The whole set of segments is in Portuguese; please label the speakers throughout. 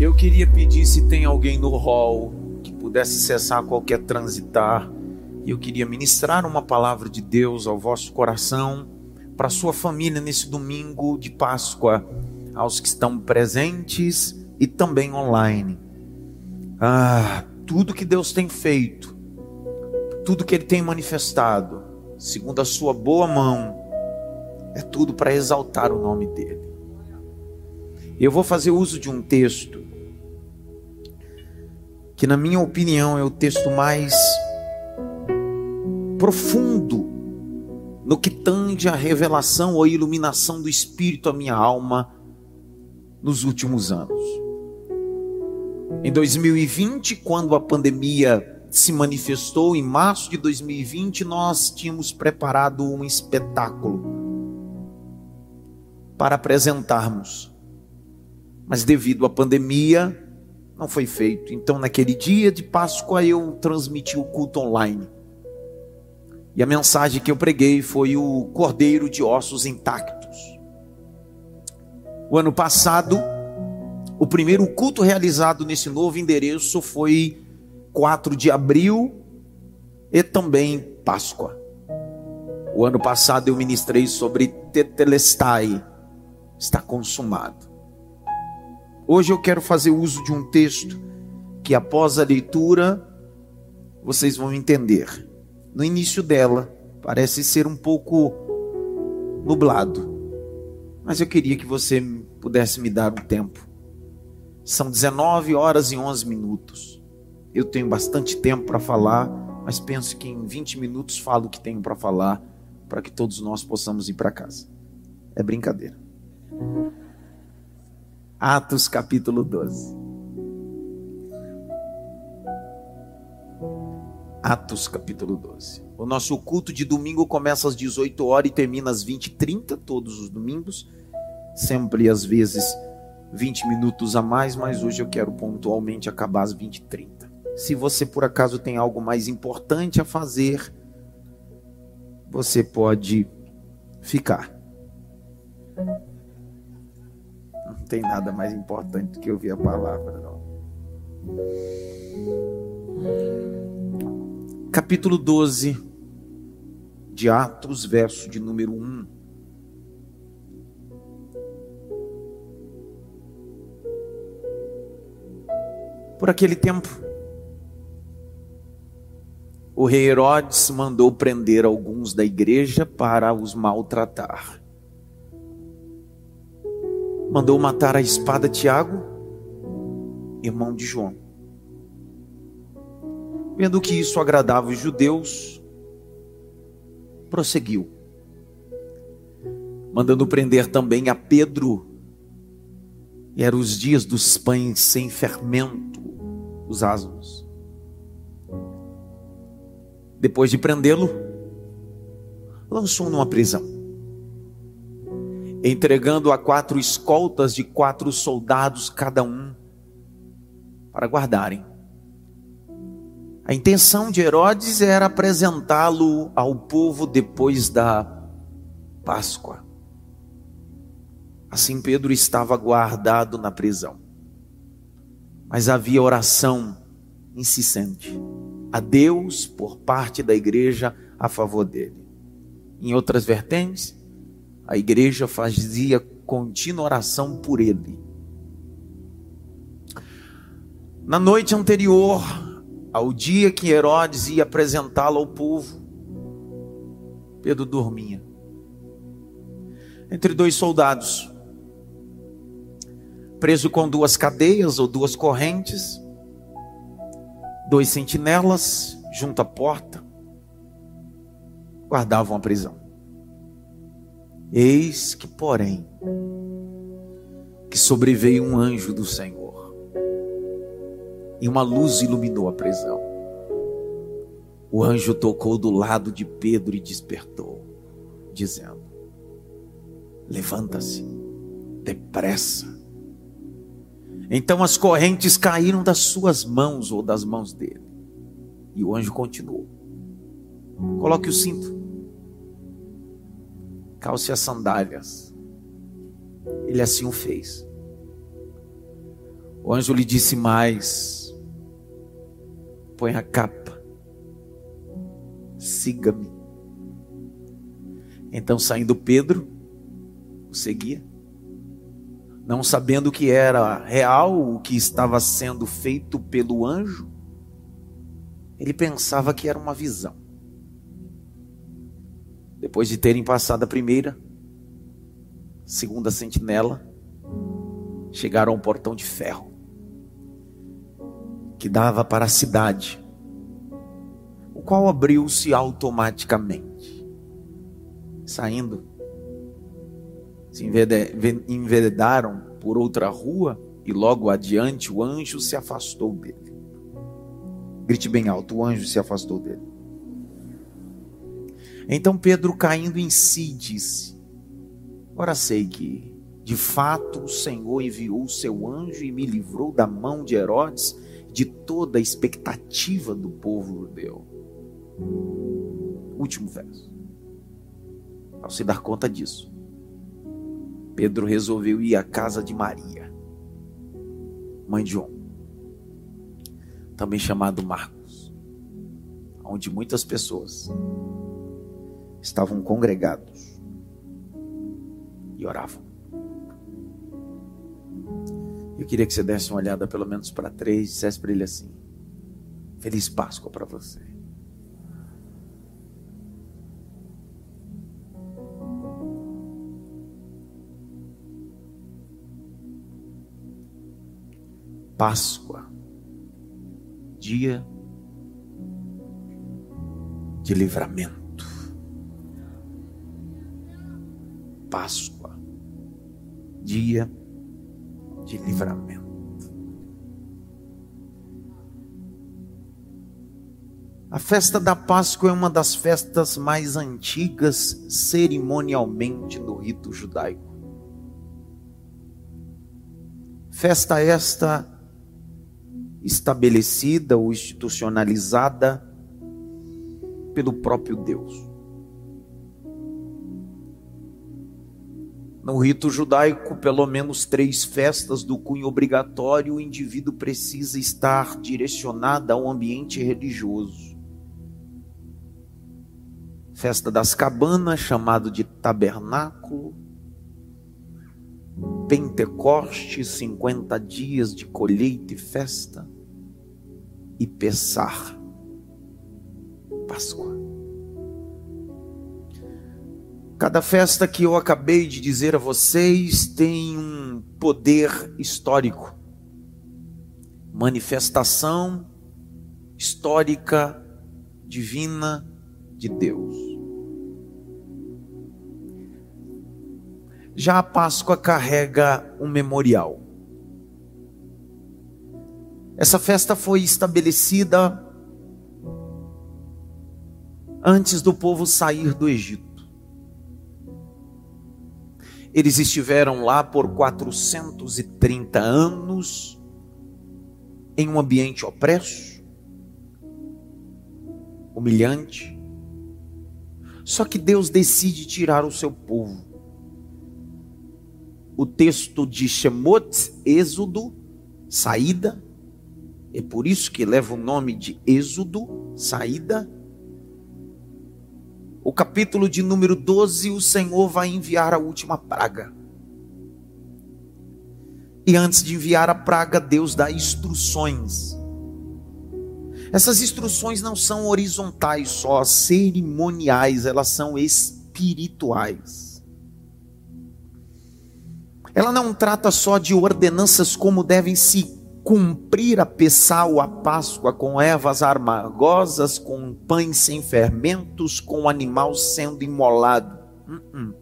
Speaker 1: Eu queria pedir se tem alguém no hall que pudesse cessar qualquer transitar. E eu queria ministrar uma palavra de Deus ao vosso coração, para sua família nesse domingo de Páscoa, aos que estão presentes e também online. Ah, tudo que Deus tem feito, tudo que Ele tem manifestado, segundo a sua boa mão, é tudo para exaltar o nome dEle. Eu vou fazer uso de um texto que, na minha opinião, é o texto mais profundo no que tange a revelação ou iluminação do Espírito à minha alma nos últimos anos. Em 2020, quando a pandemia se manifestou, em março de 2020, nós tínhamos preparado um espetáculo para apresentarmos. Mas devido à pandemia, não foi feito. Então, naquele dia de Páscoa, eu transmiti o culto online. E a mensagem que eu preguei foi o Cordeiro de Ossos Intactos. O ano passado, o primeiro culto realizado nesse novo endereço foi 4 de abril e também Páscoa. O ano passado eu ministrei sobre Tetelestai, está consumado. Hoje eu quero fazer uso de um texto que após a leitura vocês vão entender. No início dela parece ser um pouco nublado, mas eu queria que você pudesse me dar um tempo são 19 horas e 11 minutos. Eu tenho bastante tempo para falar, mas penso que em 20 minutos falo o que tenho para falar, para que todos nós possamos ir para casa. É brincadeira. Atos capítulo 12. Atos capítulo 12. O nosso culto de domingo começa às 18 horas e termina às 20h30, todos os domingos. Sempre às vezes 20 minutos a mais, mas hoje eu quero pontualmente acabar às 20 e 30. Se você por acaso tem algo mais importante a fazer, você pode ficar. Tem nada mais importante do que ouvir a palavra, não. Capítulo 12 de Atos, verso de número 1. Por aquele tempo, o rei Herodes mandou prender alguns da igreja para os maltratar. Mandou matar a espada Tiago, irmão de João. Vendo que isso agradava os judeus, prosseguiu, mandando prender também a Pedro. E eram os dias dos pães sem fermento os asnos. Depois de prendê-lo, lançou numa prisão, entregando a quatro escoltas de quatro soldados cada um para guardarem. A intenção de Herodes era apresentá-lo ao povo depois da Páscoa. Assim Pedro estava guardado na prisão mas havia oração insistente a Deus por parte da igreja a favor dele. Em outras vertentes, a igreja fazia contínua oração por ele. Na noite anterior ao dia que Herodes ia apresentá-lo ao povo, Pedro dormia. Entre dois soldados, preso com duas cadeias ou duas correntes, dois sentinelas junto à porta, guardavam a prisão. Eis que, porém, que sobreveio um anjo do Senhor, e uma luz iluminou a prisão. O anjo tocou do lado de Pedro e despertou, dizendo: Levanta-se, depressa então as correntes caíram das suas mãos ou das mãos dele. E o anjo continuou: Coloque o cinto, calce as sandálias. Ele assim o fez. O anjo lhe disse mais: põe a capa, siga-me. Então, saindo Pedro, o seguia, não sabendo que era real o que estava sendo feito pelo anjo, ele pensava que era uma visão. Depois de terem passado a primeira, segunda sentinela, chegaram ao portão de ferro que dava para a cidade, o qual abriu-se automaticamente. Saindo, se enveredaram por outra rua e logo adiante o anjo se afastou dele. Grite bem alto: o anjo se afastou dele. Então Pedro, caindo em si, disse: Ora sei que, de fato, o Senhor enviou o seu anjo e me livrou da mão de Herodes de toda a expectativa do povo judeu. Último verso. Ao se dar conta disso, Pedro resolveu ir à casa de Maria, mãe de João, também chamado Marcos, onde muitas pessoas estavam congregados e oravam. Eu queria que você desse uma olhada pelo menos para três e dissesse para ele assim: Feliz Páscoa para você. Páscoa, dia de livramento. Páscoa, dia de livramento. A festa da Páscoa é uma das festas mais antigas cerimonialmente no rito judaico. Festa esta estabelecida ou institucionalizada pelo próprio Deus. No rito judaico, pelo menos três festas do cunho obrigatório, o indivíduo precisa estar direcionado a um ambiente religioso. Festa das cabanas, chamado de tabernáculo. Pentecoste, 50 dias de colheita e festa. E Pessar, Páscoa. Cada festa que eu acabei de dizer a vocês tem um poder histórico, manifestação histórica divina de Deus. Já a Páscoa carrega um memorial. Essa festa foi estabelecida antes do povo sair do Egito. Eles estiveram lá por 430 anos, em um ambiente opresso, humilhante. Só que Deus decide tirar o seu povo. O texto de Shemot, Êxodo, saída, é por isso que leva o nome de Êxodo, saída o capítulo de número 12, o Senhor vai enviar a última praga. E antes de enviar a praga, Deus dá instruções. Essas instruções não são horizontais só, cerimoniais, elas são espirituais. Ela não trata só de ordenanças como devem se cumprir a Pessal, a Páscoa, com ervas amargosas, com pães sem fermentos, com o animal sendo imolado. Uh -uh.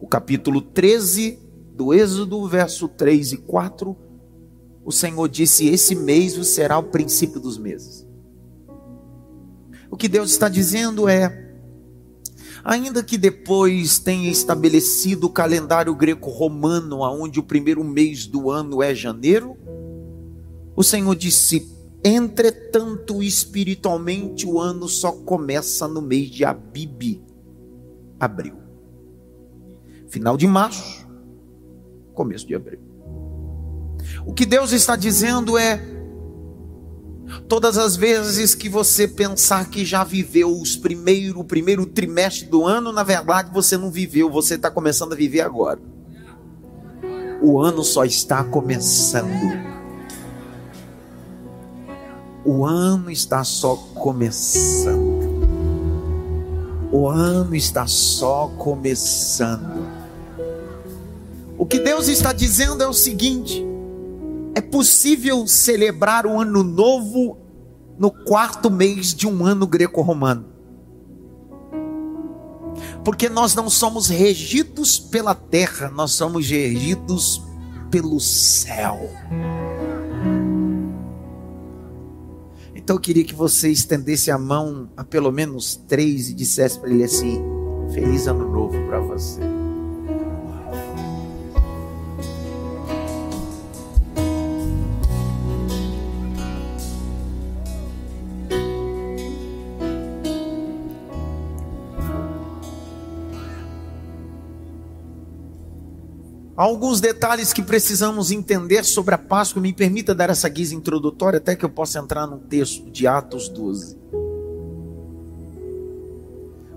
Speaker 1: O capítulo 13 do Êxodo, verso 3 e 4, o Senhor disse: Esse mês será o princípio dos meses. O que Deus está dizendo é: ainda que depois tenha estabelecido o calendário greco-romano, onde o primeiro mês do ano é janeiro, o Senhor disse: entretanto, espiritualmente, o ano só começa no mês de Abib, abril. Final de março, começo de abril. O que Deus está dizendo é: todas as vezes que você pensar que já viveu os primeiro, o primeiro trimestre do ano, na verdade você não viveu, você está começando a viver agora. O ano só está começando. O ano está só começando. O ano está só começando. O que Deus está dizendo é o seguinte: é possível celebrar o ano novo no quarto mês de um ano greco-romano. Porque nós não somos regidos pela terra, nós somos regidos pelo céu. Então eu queria que você estendesse a mão a pelo menos três e dissesse para ele assim: Feliz Ano Novo para você. Alguns detalhes que precisamos entender sobre a Páscoa. Me permita dar essa guisa introdutória até que eu possa entrar no texto de Atos 12.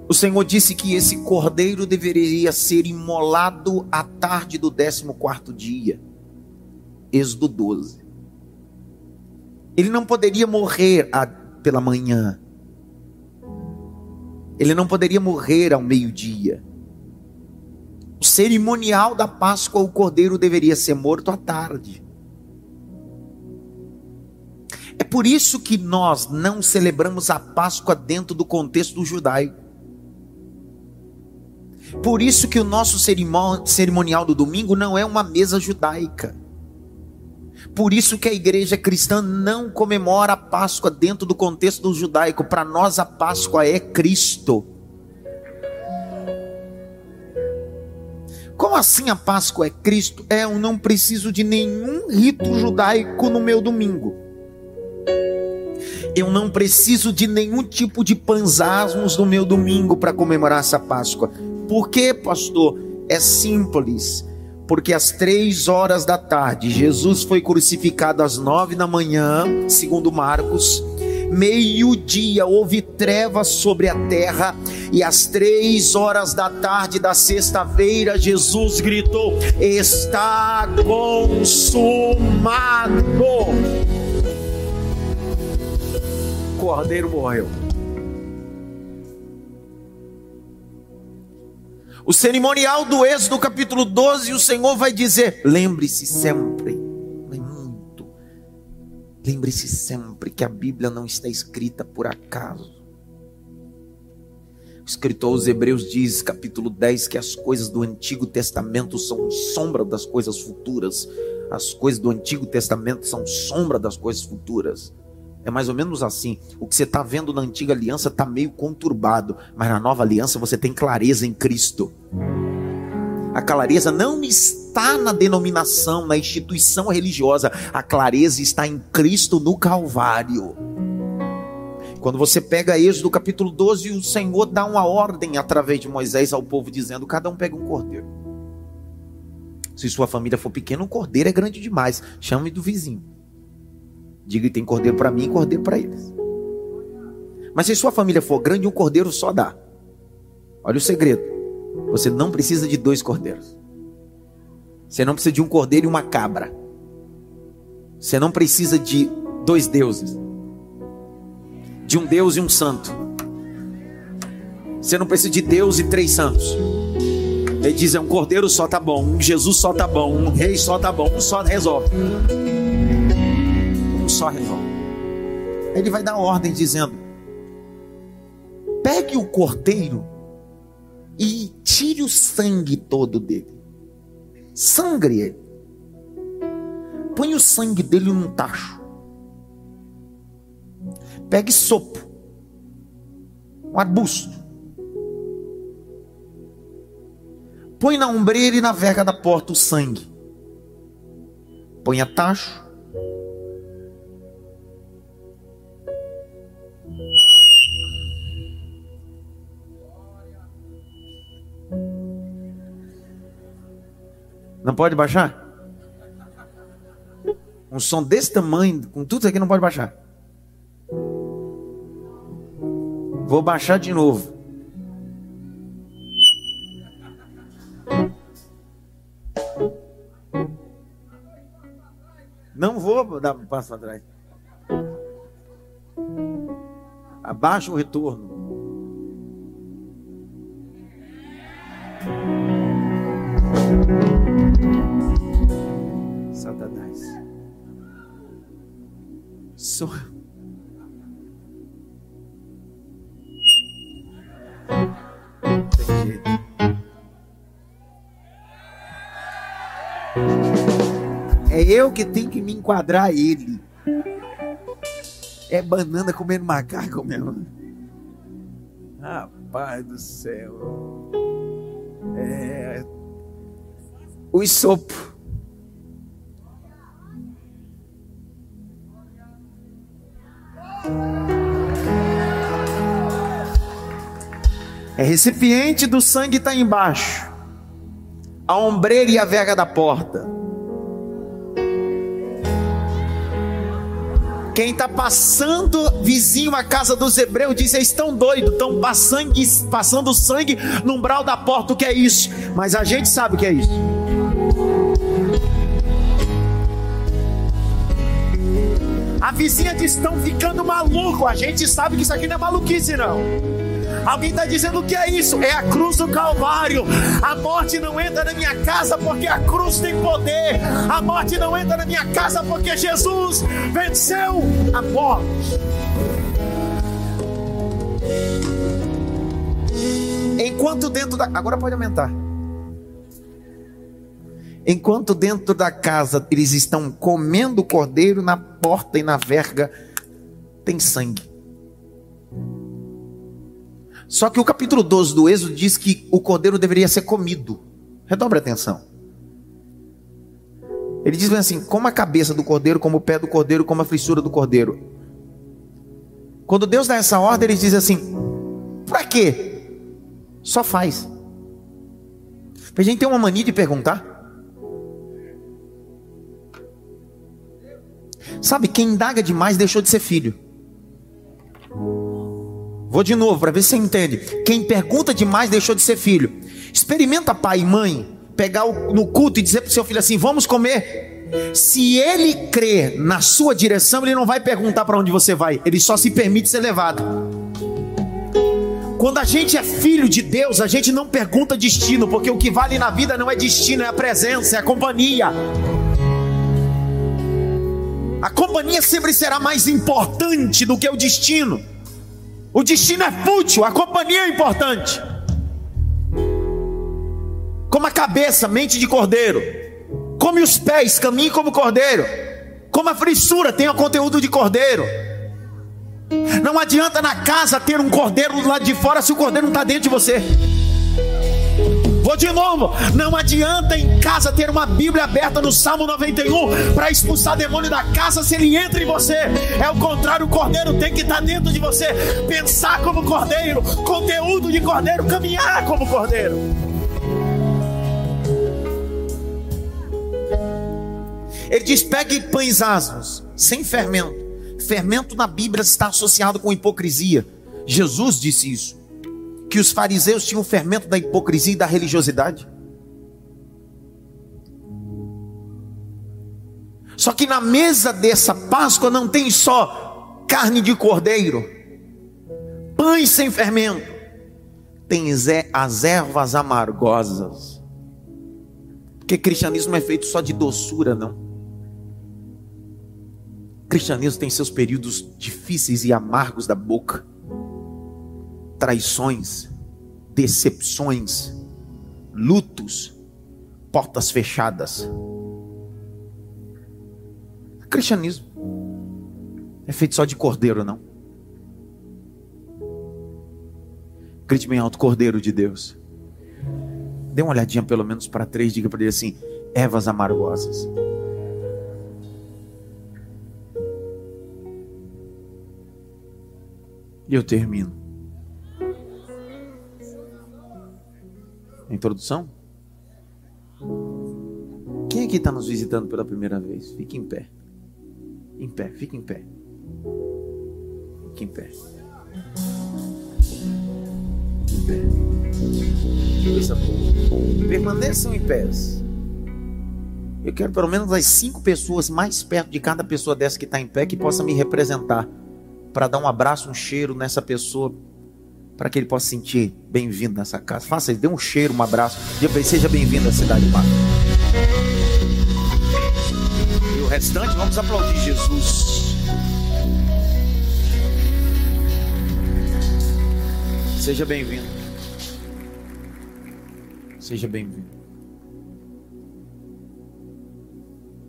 Speaker 1: O Senhor disse que esse cordeiro deveria ser imolado à tarde do 14 dia. Êxodo 12. Ele não poderia morrer a, pela manhã. Ele não poderia morrer ao meio-dia o cerimonial da Páscoa, o cordeiro deveria ser morto à tarde. É por isso que nós não celebramos a Páscoa dentro do contexto judaico. Por isso que o nosso cerimonial do domingo não é uma mesa judaica. Por isso que a igreja cristã não comemora a Páscoa dentro do contexto do judaico. Para nós a Páscoa é Cristo. Como assim a Páscoa é Cristo? É, eu não preciso de nenhum rito judaico no meu domingo. Eu não preciso de nenhum tipo de panzasmos no meu domingo para comemorar essa Páscoa. Por quê, pastor? É simples. Porque às três horas da tarde, Jesus foi crucificado às nove da manhã, segundo Marcos meio-dia houve trevas sobre a terra, e às três horas da tarde da sexta-feira, Jesus gritou: Está consumado. O cordeiro morreu. O cerimonial do Êxodo, capítulo 12, o Senhor vai dizer: lembre-se sempre Lembre-se sempre que a Bíblia não está escrita por acaso. O escritor aos Hebreus diz, capítulo 10, que as coisas do Antigo Testamento são sombra das coisas futuras. As coisas do Antigo Testamento são sombra das coisas futuras. É mais ou menos assim. O que você está vendo na antiga aliança está meio conturbado, mas na nova aliança você tem clareza em Cristo. A clareza não está na denominação, na instituição religiosa. A clareza está em Cristo no Calvário. Quando você pega Êxodo capítulo 12, o Senhor dá uma ordem através de Moisés ao povo, dizendo: cada um pega um cordeiro. Se sua família for pequena, um cordeiro é grande demais. Chame do vizinho. Diga tem cordeiro para mim e cordeiro para eles. Mas se sua família for grande, um cordeiro só dá. Olha o segredo. Você não precisa de dois cordeiros. Você não precisa de um cordeiro e uma cabra. Você não precisa de dois deuses. De um Deus e um santo. Você não precisa de Deus e três santos. Ele diz: é um cordeiro só tá bom, um Jesus só tá bom, um rei só tá bom, um só resolve. Um só resolve. Ele vai dar ordem dizendo: pegue o cordeiro tire o sangue todo dele. Sangre ele. Põe o sangue dele num tacho. Pegue sopo. Um arbusto. Põe na ombreira e na verga da porta o sangue. Põe a tacho Não pode baixar? Um som desse tamanho, com tudo isso aqui, não pode baixar. Vou baixar de novo. Não vou dar um passo atrás. Abaixa o retorno. Satanás. Jeito. É eu que tenho que me enquadrar ele. É banana comendo macaco mesmo. Rapaz do céu. É. O isopo. É recipiente do sangue está embaixo. A ombreira e a verga da porta. Quem está passando vizinho à casa dos hebreus diz: Eles estão doidos, estão passando, passando sangue no umbral da porta. O que é isso? Mas a gente sabe o que é isso. A vizinha diz: estão ficando maluco. A gente sabe que isso aqui não é maluquice, não. Alguém está dizendo o que é isso? É a cruz do Calvário. A morte não entra na minha casa porque a cruz tem poder. A morte não entra na minha casa porque Jesus venceu a morte. Enquanto dentro da. Agora pode aumentar. Enquanto dentro da casa eles estão comendo o cordeiro, na porta e na verga tem sangue. Só que o capítulo 12 do Êxodo diz que o cordeiro deveria ser comido. Redobre atenção. Ele diz assim: como a cabeça do cordeiro, como o pé do cordeiro, como a frissura do cordeiro. Quando Deus dá essa ordem, ele diz assim: para quê? Só faz. A gente tem uma mania de perguntar. Sabe, quem indaga demais deixou de ser filho. Vou de novo para ver se você entende. Quem pergunta demais deixou de ser filho. Experimenta pai e mãe pegar no culto e dizer para o seu filho assim: vamos comer. Se ele crê na sua direção, ele não vai perguntar para onde você vai, ele só se permite ser levado. Quando a gente é filho de Deus, a gente não pergunta destino, porque o que vale na vida não é destino, é a presença, é a companhia. A companhia sempre será mais importante do que o destino. O destino é fútil, a companhia é importante. Como a cabeça, mente de cordeiro. Come os pés, caminhe como cordeiro. Como a frissura, tenha conteúdo de cordeiro. Não adianta na casa ter um cordeiro do lado de fora se o cordeiro não está dentro de você. Vou de novo. Não adianta em casa ter uma Bíblia aberta no Salmo 91 para expulsar demônio da casa se ele entra em você. É o contrário, o cordeiro tem que estar dentro de você. Pensar como cordeiro, conteúdo de cordeiro, caminhar como cordeiro. Ele diz: pegue pães asmos, sem fermento. Fermento na Bíblia está associado com hipocrisia. Jesus disse isso que os fariseus tinham o fermento da hipocrisia e da religiosidade. Só que na mesa dessa Páscoa não tem só carne de cordeiro, pães sem fermento, tem as ervas amargosas. Porque cristianismo não é feito só de doçura, não. cristianismo tem seus períodos difíceis e amargos da boca traições, decepções, lutos, portas fechadas. O cristianismo é feito só de cordeiro, não. Grite bem alto, cordeiro de Deus. Dê uma olhadinha pelo menos para três, diga para ele assim: ervas amargosas. E eu termino. Introdução? Quem aqui está nos visitando pela primeira vez? Fique em pé. Em pé, fique em pé. Fique em pé. Em pé. Permaneçam em pés. Eu quero pelo menos as cinco pessoas mais perto de cada pessoa dessa que está em pé que possa me representar. Para dar um abraço, um cheiro nessa pessoa. Para que ele possa sentir bem-vindo nessa casa. Faça isso, dê um cheiro, um abraço. Seja bem-vindo à Cidade Mar. E o restante, vamos aplaudir Jesus. Seja bem-vindo. Seja bem-vindo.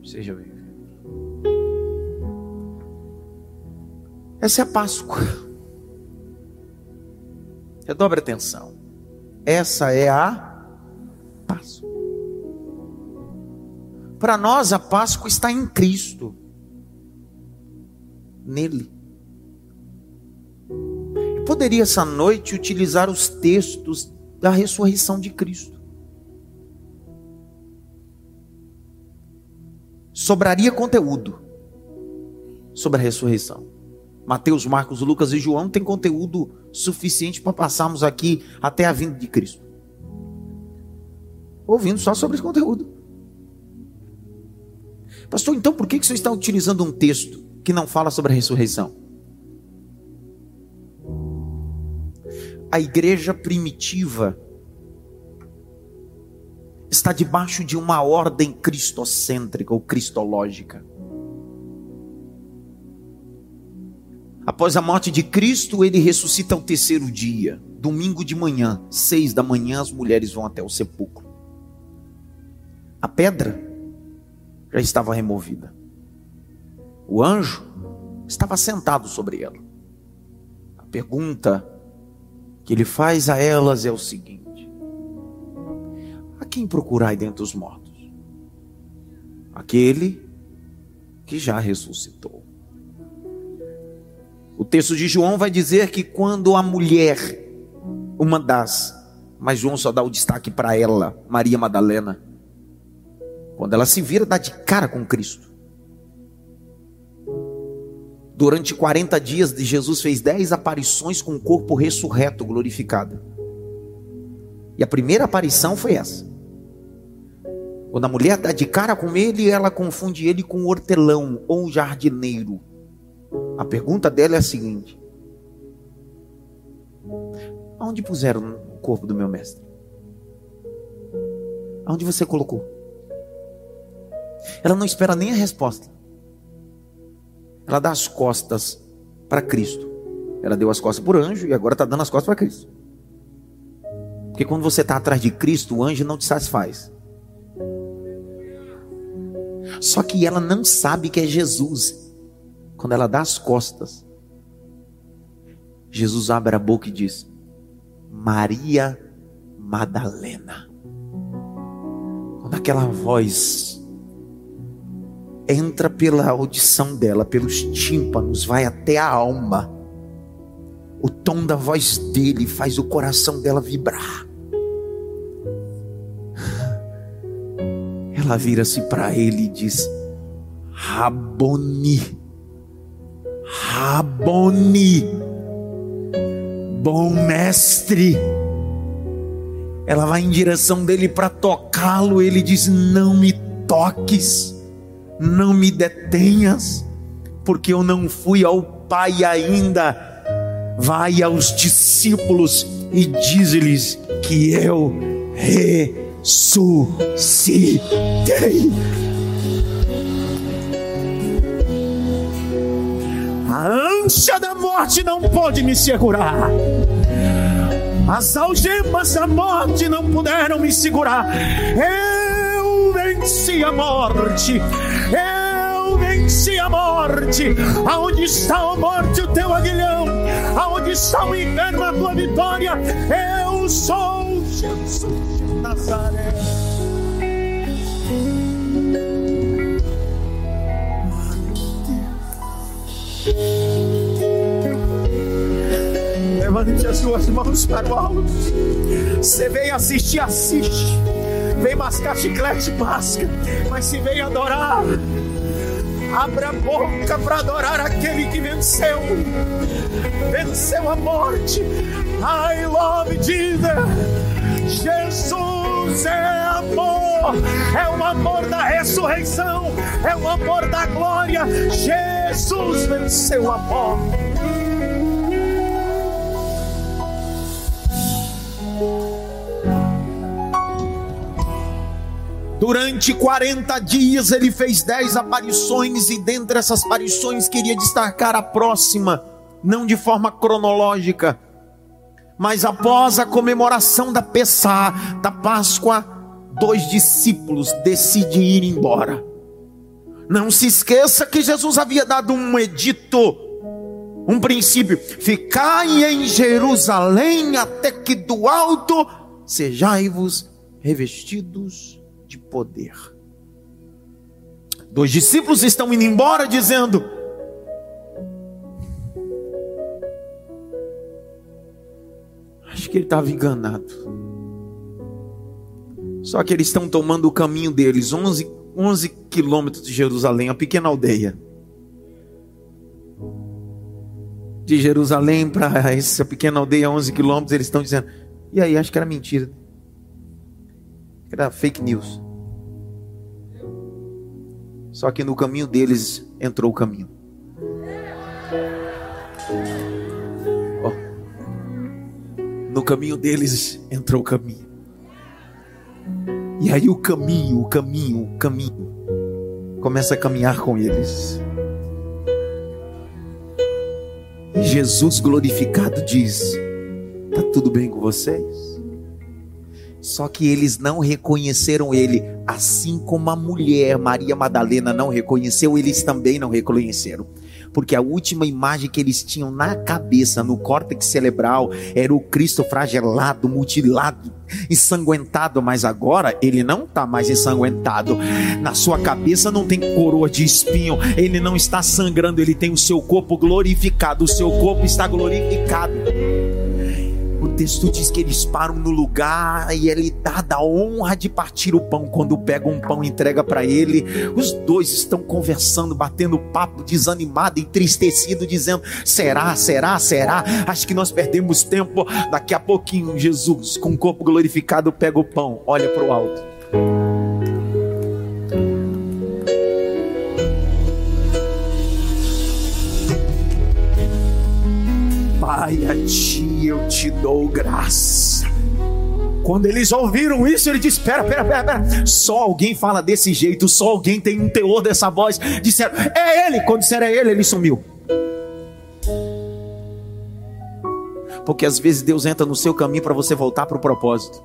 Speaker 1: Seja bem-vindo. Essa é a Páscoa. Redobre atenção. Essa é a Páscoa. Para nós, a Páscoa está em Cristo. Nele. Eu poderia essa noite utilizar os textos da ressurreição de Cristo. sobraria conteúdo sobre a ressurreição. Mateus, Marcos, Lucas e João têm conteúdo suficiente para passarmos aqui até a vinda de Cristo. Ouvindo só sobre esse conteúdo. Pastor, então por que, que você está utilizando um texto que não fala sobre a ressurreição? A igreja primitiva está debaixo de uma ordem cristocêntrica ou cristológica. Após a morte de Cristo, ele ressuscita ao terceiro dia, domingo de manhã, seis da manhã, as mulheres vão até o sepulcro. A pedra já estava removida. O anjo estava sentado sobre ela. A pergunta que ele faz a elas é o seguinte: quem procurai dentre os mortos? Aquele que já ressuscitou. O texto de João vai dizer que quando a mulher, uma das, mas João só dá o destaque para ela, Maria Madalena, quando ela se vira, dá de cara com Cristo. Durante 40 dias, Jesus fez 10 aparições com o corpo ressurreto, glorificado. E a primeira aparição foi essa. Quando a mulher dá de cara com ele, ela confunde ele com um hortelão ou um jardineiro. A pergunta dela é a seguinte: Aonde puseram o corpo do meu mestre? Aonde você colocou? Ela não espera nem a resposta. Ela dá as costas para Cristo. Ela deu as costas por anjo e agora está dando as costas para Cristo. Porque quando você está atrás de Cristo, o anjo não te satisfaz. Só que ela não sabe que é Jesus. Quando ela dá as costas, Jesus abre a boca e diz: Maria Madalena. Quando aquela voz entra pela audição dela, pelos tímpanos, vai até a alma. O tom da voz dele faz o coração dela vibrar. Ela vira-se para ele e diz: Raboni, Raboni, bom mestre. Ela vai em direção dele para tocá-lo. Ele diz: Não me toques, não me detenhas, porque eu não fui ao Pai ainda. Vai aos discípulos e diz-lhes que eu re ressuscitei. Ânsia da morte não pode me segurar. As algemas da morte não puderam me segurar. Eu venci a morte. Eu venci a morte. Aonde está a morte, o teu aguilhão? Aonde está o inferno, a tua vitória? Eu sou Jesus. Nazaré. Levante as suas mãos para o alto. Você vem assistir, assiste. Vem mascar chiclete, masca. Mas se vem adorar, Abra a boca para adorar aquele que venceu. Venceu a morte. I love Jesus. Jesus é amor. É o amor da ressurreição. É o amor da glória. Jesus venceu a morte. Durante 40 dias ele fez 10 aparições, e dentre essas aparições queria destacar a próxima, não de forma cronológica, mas após a comemoração da Pessá, da Páscoa, dois discípulos decidem ir embora. Não se esqueça que Jesus havia dado um edito, um princípio: ficai em Jerusalém até que do alto sejai-vos revestidos de poder. Dois discípulos estão indo embora dizendo: Acho que ele estava enganado. Só que eles estão tomando o caminho deles, 11, 11 quilômetros de Jerusalém, uma pequena aldeia. De Jerusalém para essa pequena aldeia, 11 quilômetros, eles estão dizendo: E aí, acho que era mentira. Era fake news. Só que no caminho deles entrou o caminho. Oh. No caminho deles entrou o caminho. E aí o caminho, o caminho, o caminho começa a caminhar com eles. E Jesus glorificado diz: Tá tudo bem com vocês? Só que eles não reconheceram ele, assim como a mulher Maria Madalena não reconheceu, eles também não reconheceram. Porque a última imagem que eles tinham na cabeça, no córtex cerebral, era o Cristo fragelado, mutilado, ensanguentado, mas agora ele não está mais ensanguentado. Na sua cabeça não tem coroa de espinho, ele não está sangrando, ele tem o seu corpo glorificado, o seu corpo está glorificado texto diz que eles param no lugar e ele dá da honra de partir o pão. Quando pega um pão e entrega para ele, os dois estão conversando, batendo papo, desanimado, entristecido, dizendo: será, será, será? Acho que nós perdemos tempo. Daqui a pouquinho, Jesus, com o corpo glorificado, pega o pão, olha para o alto. Pai, a ti eu te dou graça. Quando eles ouviram isso, ele disse: Espera, espera, espera, Só alguém fala desse jeito, só alguém tem um teor dessa voz. Disseram: É ele. Quando disseram é ele, ele sumiu. Porque às vezes Deus entra no seu caminho para você voltar para o propósito.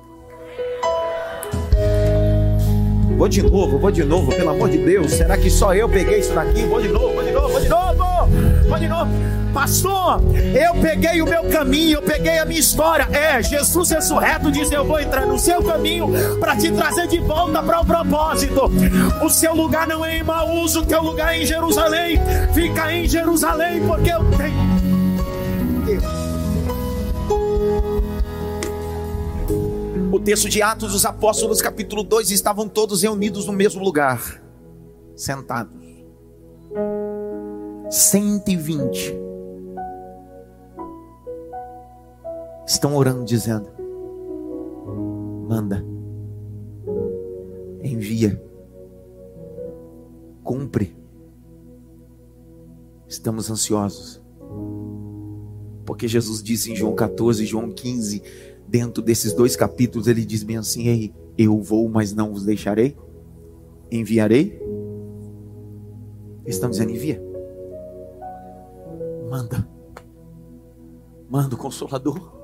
Speaker 1: Vou de novo, vou de novo, pelo amor de Deus. Será que só eu peguei isso daqui? Vou de novo, vou de novo, vou de novo. Vou de novo. Pastor, eu peguei o meu caminho, eu peguei a minha história. É, Jesus ressurreto diz: Eu vou entrar no seu caminho para te trazer de volta para o propósito. O seu lugar não é em Maús, o teu lugar é em Jerusalém. Fica em Jerusalém, porque eu tenho. O texto de Atos dos Apóstolos, capítulo 2, estavam todos reunidos no mesmo lugar, sentados. 120 estão orando, dizendo: manda, envia, cumpre. Estamos ansiosos, porque Jesus disse em João 14, João 15, dentro desses dois capítulos, ele diz bem assim: Ei, eu vou, mas não vos deixarei, enviarei. Estão dizendo: envia, manda, manda o consolador.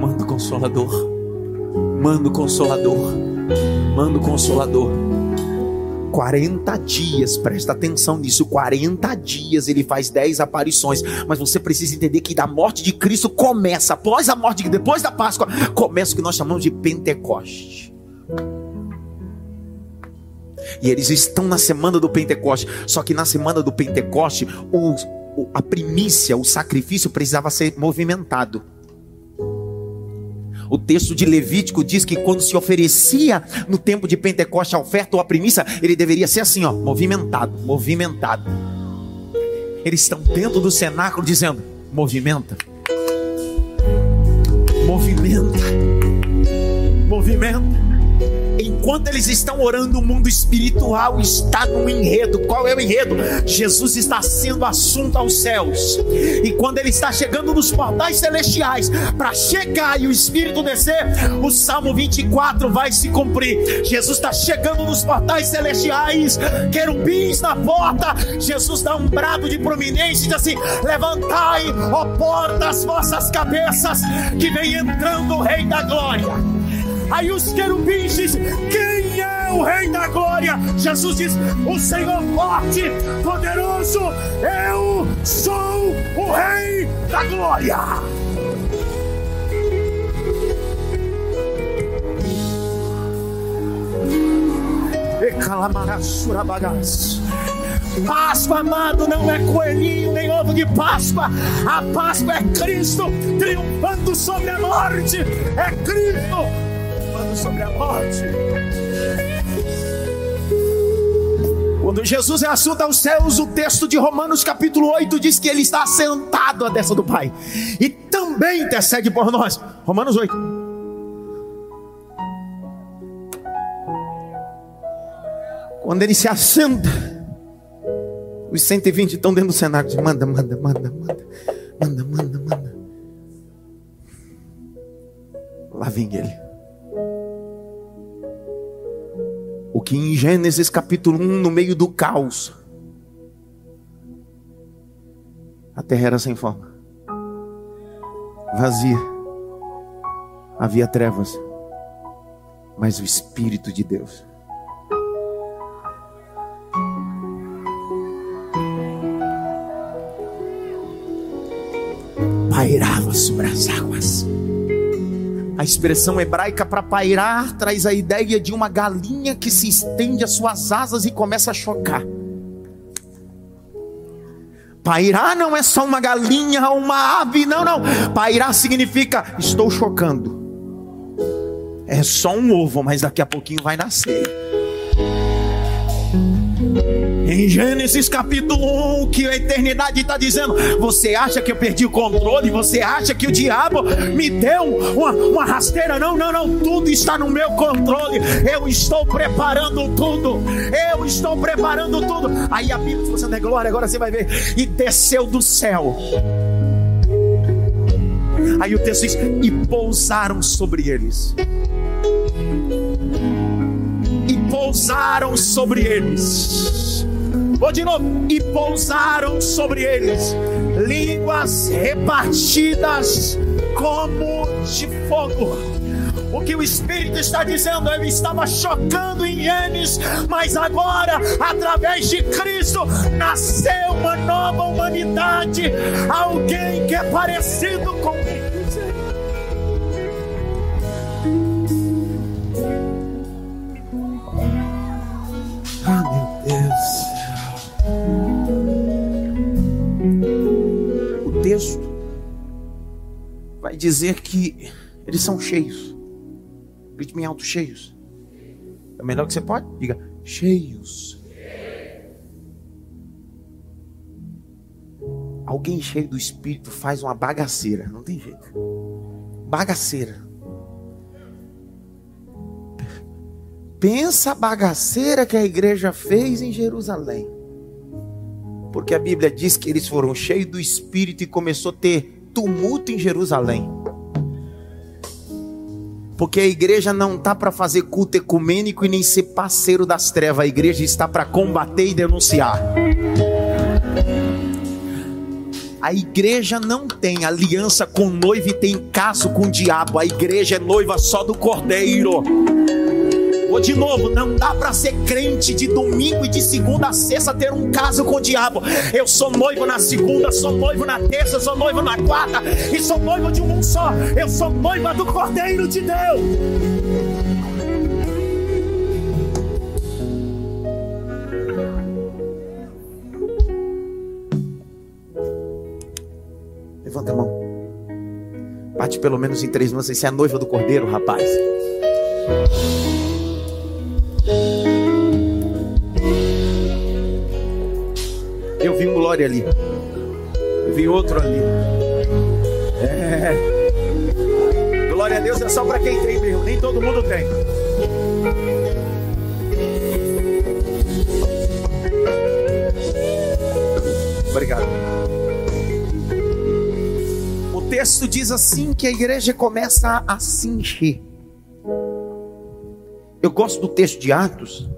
Speaker 1: Manda o consolador. Manda o consolador. Manda o consolador. 40 dias, presta atenção nisso. 40 dias ele faz 10 aparições. Mas você precisa entender que da morte de Cristo começa, após a morte, depois da Páscoa, começa o que nós chamamos de Pentecoste. E eles estão na semana do Pentecoste. Só que na semana do Pentecoste, o, a primícia, o sacrifício precisava ser movimentado. O texto de Levítico diz que quando se oferecia no tempo de Pentecoste a oferta ou a primícia, ele deveria ser assim, ó, movimentado, movimentado. Eles estão dentro do cenáculo dizendo: movimenta, movimenta, movimenta. Enquanto eles estão orando, o mundo espiritual está no enredo. Qual é o enredo? Jesus está sendo assunto aos céus. E quando ele está chegando nos portais celestiais, para chegar e o Espírito descer, o Salmo 24 vai se cumprir. Jesus está chegando nos portais celestiais, querubins na porta. Jesus dá um brado de prominência e diz assim: Levantai, ó portas, vossas cabeças, que vem entrando o Rei da Glória. Aí os querubins dizem: Quem é o Rei da Glória? Jesus diz: O Senhor forte, poderoso, eu sou o Rei da Glória. Páscoa, amado, não é coelhinho nem ovo de Páscoa. A Páscoa é Cristo triunfando sobre a morte. É Cristo sobre a morte. Quando Jesus é assunto aos céus, o texto de Romanos capítulo 8 diz que ele está assentado à destra do Pai e também intercede por nós. Romanos 8. Quando ele se assenta, os 120 estão dentro do cenário. Manda, manda, manda, manda, manda, manda, manda. Lá vem ele. O que em Gênesis capítulo 1, no meio do caos, a terra era sem forma, vazia, havia trevas, mas o Espírito de Deus pairava sobre as águas. A expressão hebraica para pairar traz a ideia de uma galinha que se estende as suas asas e começa a chocar. Pairar não é só uma galinha ou uma ave, não, não. Pairar significa estou chocando. É só um ovo, mas daqui a pouquinho vai nascer. Em Gênesis capítulo 1, que a eternidade está dizendo: Você acha que eu perdi o controle? Você acha que o diabo me deu uma, uma rasteira? Não, não, não. Tudo está no meu controle. Eu estou preparando tudo. Eu estou preparando tudo. Aí a Bíblia, se você der glória, agora você vai ver. E desceu do céu. Aí o texto diz: E pousaram sobre eles. E pousaram sobre eles Vou de novo. E pousaram sobre eles línguas repartidas como de fogo. O que o Espírito está dizendo, ele estava chocando em eles, mas agora, através de Cristo, nasceu uma nova humanidade, alguém que é parecido com vai dizer que eles são cheios. Grite bem alto, cheios. É o melhor que você pode? Diga, cheios. Alguém cheio do Espírito faz uma bagaceira, não tem jeito. Bagaceira. Pensa a bagaceira que a igreja fez em Jerusalém. Porque a Bíblia diz que eles foram cheios do Espírito e começou a ter tumulto em Jerusalém. Porque a igreja não está para fazer culto ecumênico e nem ser parceiro das trevas. A igreja está para combater e denunciar. A igreja não tem aliança com noivo e tem caso com o diabo. A igreja é noiva só do cordeiro. De novo, não dá para ser crente de domingo e de segunda a sexta ter um caso com o diabo. Eu sou noivo na segunda, sou noivo na terça, sou noivo na quarta e sou noivo de um só. Eu sou noiva do Cordeiro de Deus. Levanta a mão. Bate pelo menos em três mãos. Você é a noiva do cordeiro, rapaz. Glória ali. Vi outro ali. É. Glória a Deus é só para quem tem mesmo. Nem todo mundo tem. Obrigado. O texto diz assim que a igreja começa a se encher. Eu gosto do texto de Atos,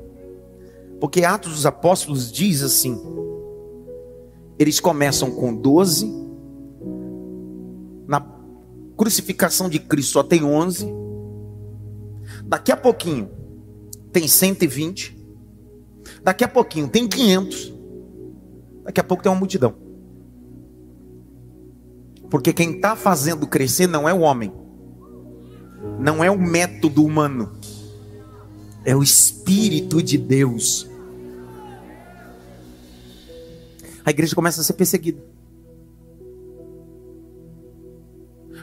Speaker 1: porque Atos dos Apóstolos diz assim: eles começam com 12, na crucificação de Cristo só tem 11, daqui a pouquinho tem 120, daqui a pouquinho tem 500, daqui a pouco tem uma multidão. Porque quem está fazendo crescer não é o homem, não é o método humano, é o Espírito de Deus. A igreja começa a ser perseguida.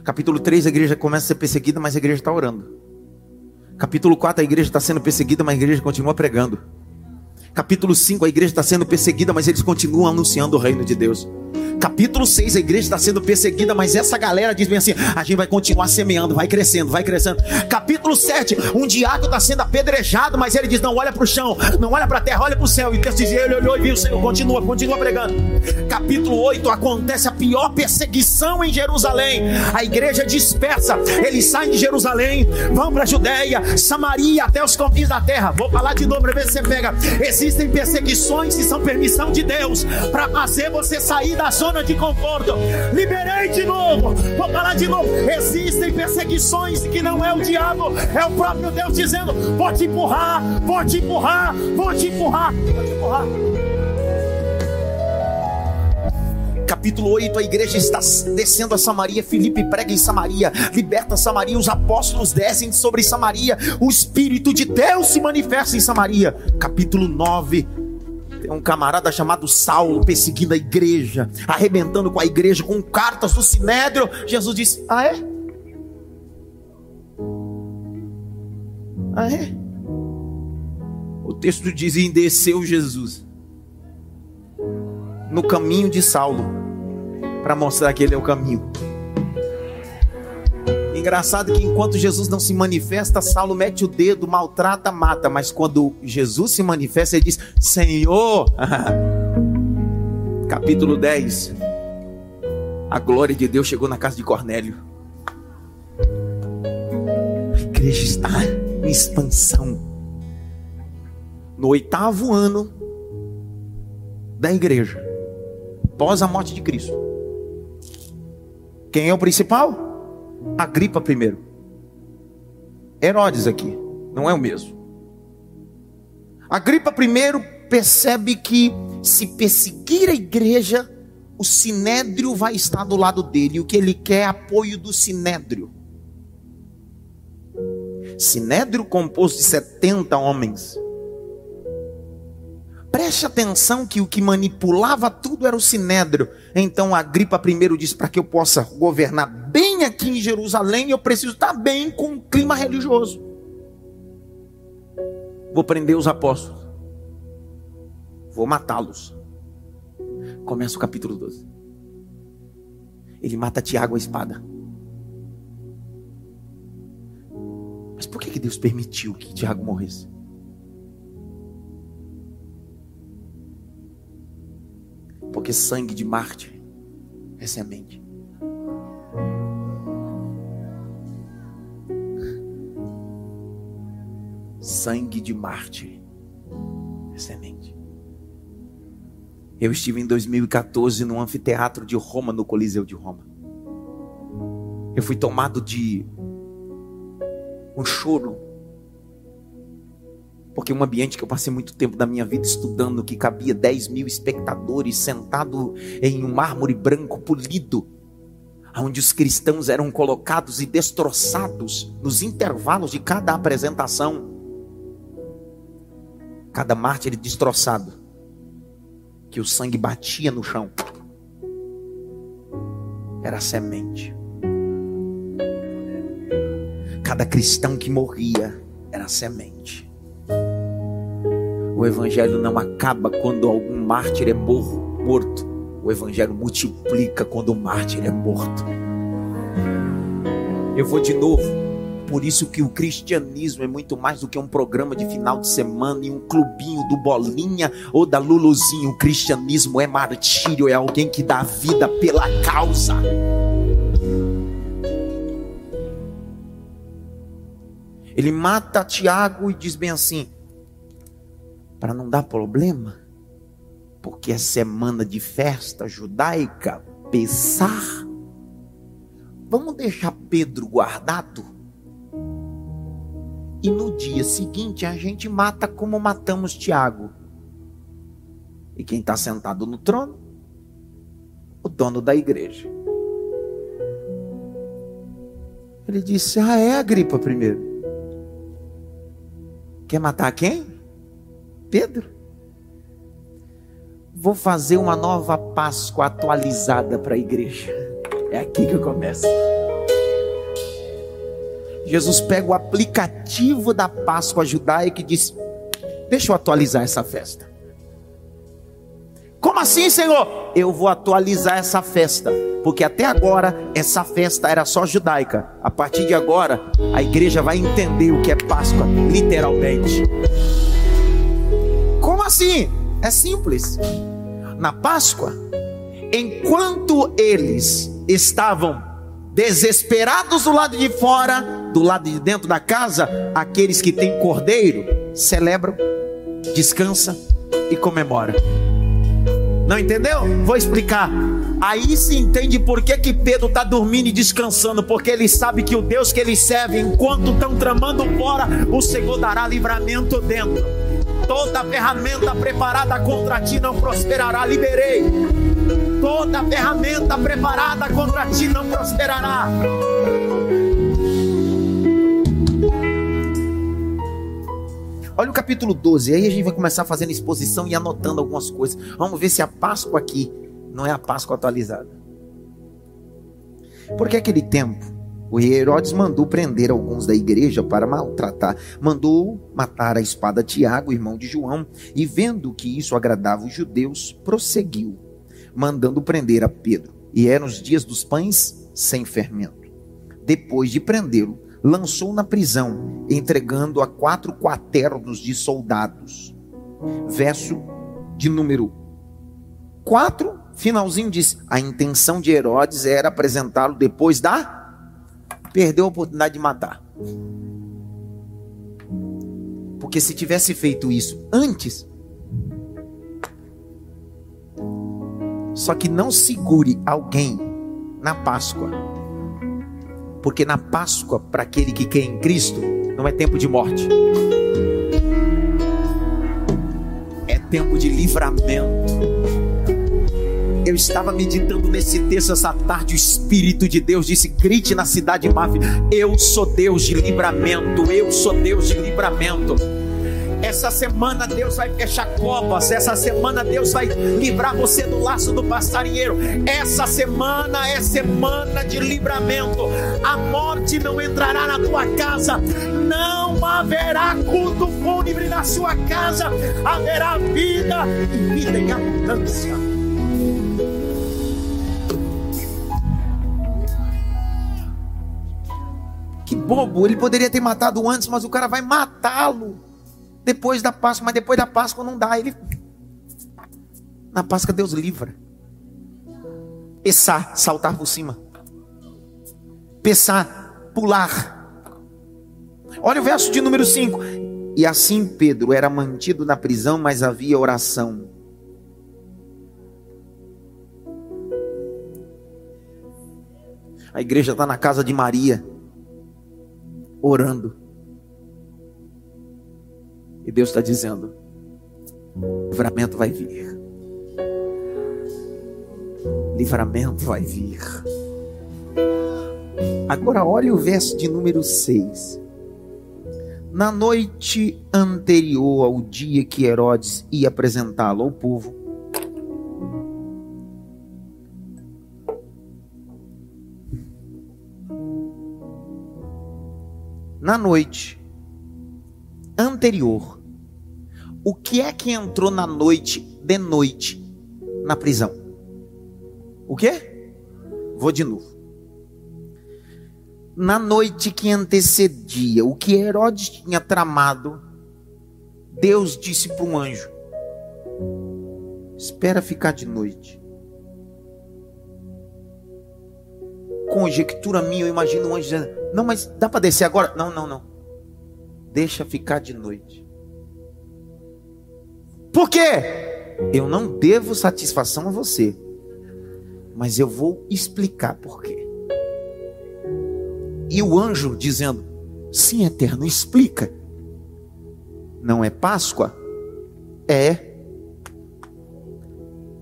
Speaker 1: Capítulo 3, a igreja começa a ser perseguida, mas a igreja está orando. Capítulo 4, a igreja está sendo perseguida, mas a igreja continua pregando. Capítulo 5, a igreja está sendo perseguida, mas eles continuam anunciando o reino de Deus. Capítulo 6, a igreja está sendo perseguida, mas essa galera diz bem assim: a gente vai continuar semeando, vai crescendo, vai crescendo. Capítulo 7, um diácono está sendo apedrejado, mas ele diz: não olha para o chão, não olha para a terra, olha para o céu. E o texto diz: ele olhou e viu o Senhor, continua, continua pregando. Capítulo 8, acontece a pior perseguição em Jerusalém. A igreja dispersa, eles saem de Jerusalém, vão para a Judéia, Samaria, até os confins da terra. Vou falar de novo para ver se você pega. Existem perseguições que são permissão de Deus para fazer você sair da zona zona de conforto. Liberei de novo. Vou falar de novo. Existem perseguições que não é o diabo, é o próprio Deus dizendo: vou te empurrar, vou te empurrar, vou te empurrar, vou te empurrar. Capítulo 8, a igreja está descendo a Samaria. Filipe prega em Samaria, liberta Samaria. Os apóstolos descem sobre Samaria. O Espírito de Deus se manifesta em Samaria. Capítulo 9, tem um camarada chamado Saulo perseguindo a igreja, arrebentando com a igreja, com cartas do sinédrio. Jesus disse: Ah, é? Ah, é? O texto diz: E desceu Jesus no caminho de Saulo, para mostrar que ele é o caminho. Engraçado que enquanto Jesus não se manifesta, Saulo mete o dedo, maltrata, mata. Mas quando Jesus se manifesta, ele diz: Senhor. Capítulo 10. A glória de Deus chegou na casa de Cornélio. A igreja está em expansão. No oitavo ano da igreja, pós a morte de Cristo. Quem é o principal? Agripa primeiro. Herodes aqui, não é o mesmo. Agripa primeiro percebe que se perseguir a igreja, o sinédrio vai estar do lado dele. O que ele quer é apoio do sinédrio. Sinédrio composto de 70 homens. Preste atenção que o que manipulava tudo era o sinédrio. Então a Agripa primeiro disse: para que eu possa governar bem aqui em Jerusalém, eu preciso estar bem com o clima religioso. Vou prender os apóstolos. Vou matá-los. Começa o capítulo 12. Ele mata Tiago a espada. Mas por que Deus permitiu que Tiago morresse? Porque sangue de Marte é semente. Sangue de Marte é semente. Eu estive em 2014 no anfiteatro de Roma, no Coliseu de Roma. Eu fui tomado de um choro porque um ambiente que eu passei muito tempo da minha vida estudando, que cabia 10 mil espectadores sentado em um mármore branco polido, onde os cristãos eram colocados e destroçados nos intervalos de cada apresentação. Cada mártir destroçado, que o sangue batia no chão, era semente. Cada cristão que morria era semente. O evangelho não acaba quando algum mártir é morto. O evangelho multiplica quando o mártir é morto. Eu vou de novo. Por isso que o cristianismo é muito mais do que um programa de final de semana e um clubinho do Bolinha ou da Luluzinho. O cristianismo é martírio, é alguém que dá vida pela causa. Ele mata Tiago e diz bem assim: para não dar problema, porque é semana de festa judaica, Pessar, vamos deixar Pedro guardado? E no dia seguinte a gente mata como matamos Tiago. E quem está sentado no trono? O dono da igreja. Ele disse: Ah, é a gripa primeiro. Quer matar quem? Pedro. Vou fazer uma nova Páscoa atualizada para a igreja. É aqui que eu começo. Jesus pega o aplicativo da Páscoa judaica e diz: Deixa eu atualizar essa festa. Como assim, Senhor? Eu vou atualizar essa festa, porque até agora essa festa era só judaica. A partir de agora, a igreja vai entender o que é Páscoa, literalmente. Assim? É simples. Na Páscoa, enquanto eles estavam desesperados do lado de fora, do lado de dentro da casa, aqueles que têm cordeiro celebram, descansa e comemora. Não entendeu? Vou explicar. Aí se entende por que, que Pedro está dormindo e descansando, porque ele sabe que o Deus que ele serve, enquanto estão tramando fora, o Senhor dará livramento dentro. Toda ferramenta preparada contra ti não prosperará. Liberei toda ferramenta preparada contra ti não prosperará. Olha o capítulo 12, aí a gente vai começar fazendo exposição e anotando algumas coisas. Vamos ver se a Páscoa aqui não é a Páscoa atualizada. Porque aquele tempo, o rei Herodes mandou prender alguns da igreja para maltratar. Mandou matar a espada Tiago, irmão de João, e vendo que isso agradava os judeus, prosseguiu mandando prender a Pedro. E eram os dias dos pães sem fermento. Depois de prendê-lo, lançou na prisão, entregando a quatro quaternos de soldados. Verso de número 4, finalzinho diz: a intenção de Herodes era apresentá-lo depois da. Perdeu a oportunidade de matar. Porque se tivesse feito isso antes, Só que não segure alguém na Páscoa. Porque na Páscoa, para aquele que quer em Cristo, não é tempo de morte. É tempo de livramento. Eu estava meditando nesse texto essa tarde. O Espírito de Deus disse: grite na cidade máfia: Eu sou Deus de livramento. Eu sou Deus de livramento. Essa semana Deus vai fechar covas. Essa semana Deus vai livrar você do laço do passarinheiro. Essa semana é semana de livramento. A morte não entrará na tua casa. Não haverá culto fúnebre na sua casa. Haverá vida e vida em abundância. Bobo, ele poderia ter matado antes, mas o cara vai matá-lo depois da Páscoa, mas depois da Páscoa não dá. Ele na Páscoa Deus livra. Pensar, saltar por cima. Pensar, pular. Olha o verso de número 5. E assim Pedro era mantido na prisão, mas havia oração. A igreja está na casa de Maria, orando. E Deus está dizendo: livramento vai vir. Livramento vai vir. Agora olhe o verso de número 6. Na noite anterior ao dia que Herodes ia apresentá-lo ao povo, na noite anterior, o que é que entrou na noite de noite na prisão? O quê? Vou de novo. Na noite que antecedia, o que Herodes tinha tramado, Deus disse para um anjo: Espera ficar de noite. Conjectura minha, eu imagino um anjo dizendo: Não, mas dá para descer agora? Não, não, não. Deixa ficar de noite. Por quê? Eu não devo satisfação a você. Mas eu vou explicar por quê. E o anjo dizendo: Sim, eterno, explica. Não é Páscoa? É.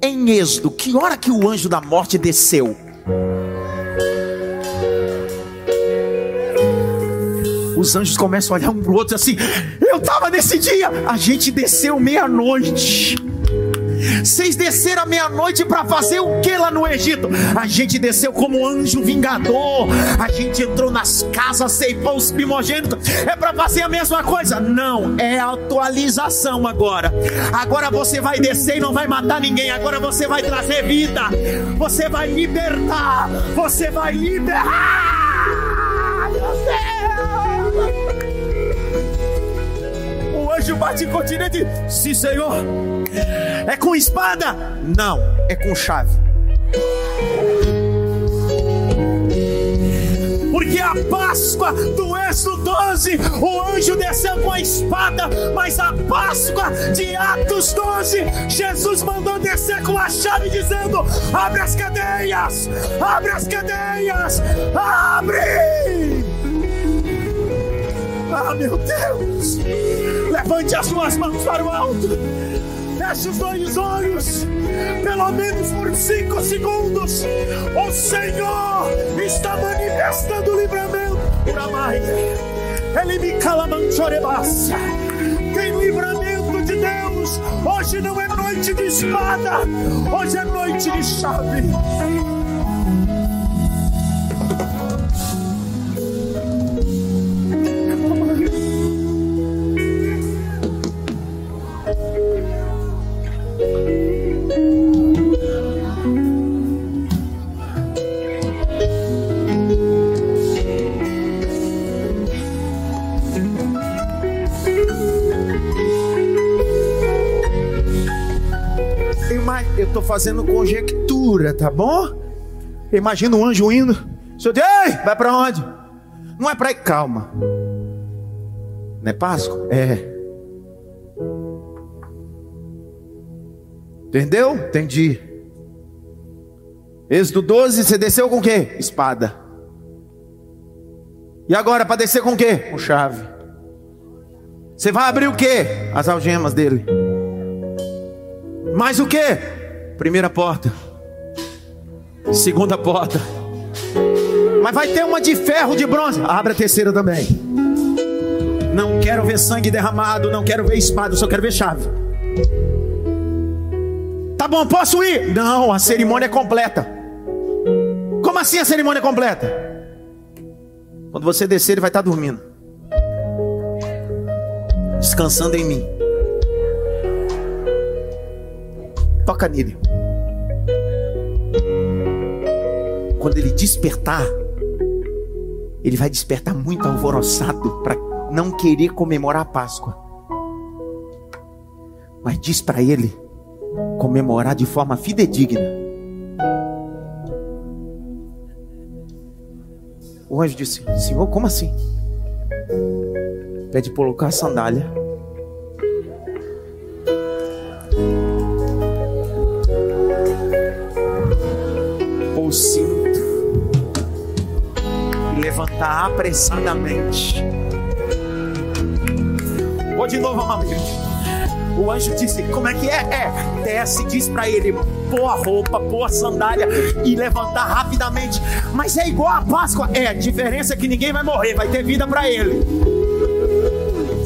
Speaker 1: Em Êxodo, que hora que o anjo da morte desceu? Os anjos começam a olhar um pro outro assim: Eu estava nesse dia, a gente desceu meia-noite. Vocês desceram meia-noite para fazer o que lá no Egito? A gente desceu como anjo vingador. A gente entrou nas casas, ceifou os primogênitos. É para fazer a mesma coisa? Não, é atualização agora. Agora você vai descer e não vai matar ninguém. Agora você vai trazer vida. Você vai libertar. Você vai liberar. Anjo bate em continente Sim, Senhor. É com espada? Não, é com chave. Porque a Páscoa do Êxodo 12, o anjo desceu com a espada, mas a Páscoa de Atos 12, Jesus mandou descer com a chave, dizendo: Abre as cadeias, abre as cadeias, abre! Ah, meu Deus! Levante as suas mãos para o alto. Feche os dois olhos, pelo menos por cinco segundos. O Senhor está manifestando o livramento. Ele me calamanchorebaça. Tem livramento de Deus. Hoje não é noite de espada, hoje é noite de chave. Fazendo conjectura, tá bom? Imagina um anjo indo. Senhor, ei, vai para onde? Não é para ir, calma. Não é Páscoa? É. Entendeu? Entendi. Êxodo 12, você desceu com o quê? Espada. E agora, para descer com o quê? Com chave. Você vai abrir o quê? As algemas dele. Mais o quê? Primeira porta. Segunda porta. Mas vai ter uma de ferro, de bronze. Abre a terceira também. Não quero ver sangue derramado, não quero ver espada, só quero ver chave. Tá bom, posso ir? Não, a cerimônia é completa. Como assim a cerimônia é completa? Quando você descer, ele vai estar dormindo. Descansando em mim. Toca nele. Quando ele despertar, ele vai despertar muito alvoroçado para não querer comemorar a Páscoa. Mas diz para ele comemorar de forma fidedigna. O anjo disse: Senhor, como assim? Pede colocar a sandália levantar apressadamente. Vou de novo, amado. O anjo disse: Como é que é? É, desce, diz para ele: pôr a roupa, pôr a sandália e levantar rapidamente. Mas é igual a Páscoa? É, a diferença é que ninguém vai morrer, vai ter vida para ele.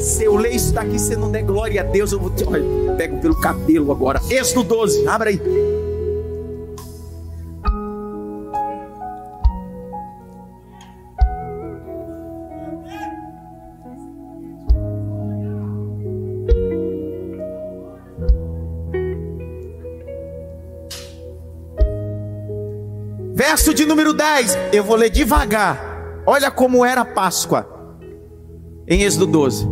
Speaker 1: Se eu ler isso daqui, você não der glória a Deus, eu vou te. Olha, pego pelo cabelo agora. Êxodo 12, abre aí. Número 10, eu vou ler devagar. Olha como era a Páscoa. Em Êxodo 12.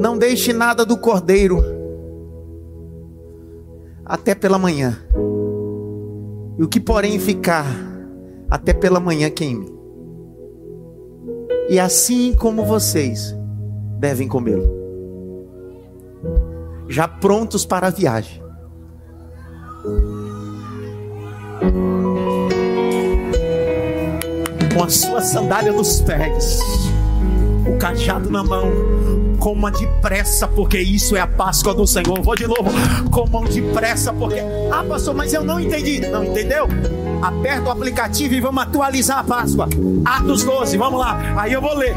Speaker 1: Não deixe nada do cordeiro até pela manhã. E o que porém ficar até pela manhã queime. E assim como vocês devem comê-lo. Já prontos para a viagem. Com a sua sandália nos pés, o cajado na mão, coma depressa, porque isso é a Páscoa do Senhor. Vou de novo, comam depressa, porque. Ah, pastor, mas eu não entendi. Não entendeu? Aperta o aplicativo e vamos atualizar a Páscoa. Atos 12, vamos lá. Aí eu vou ler.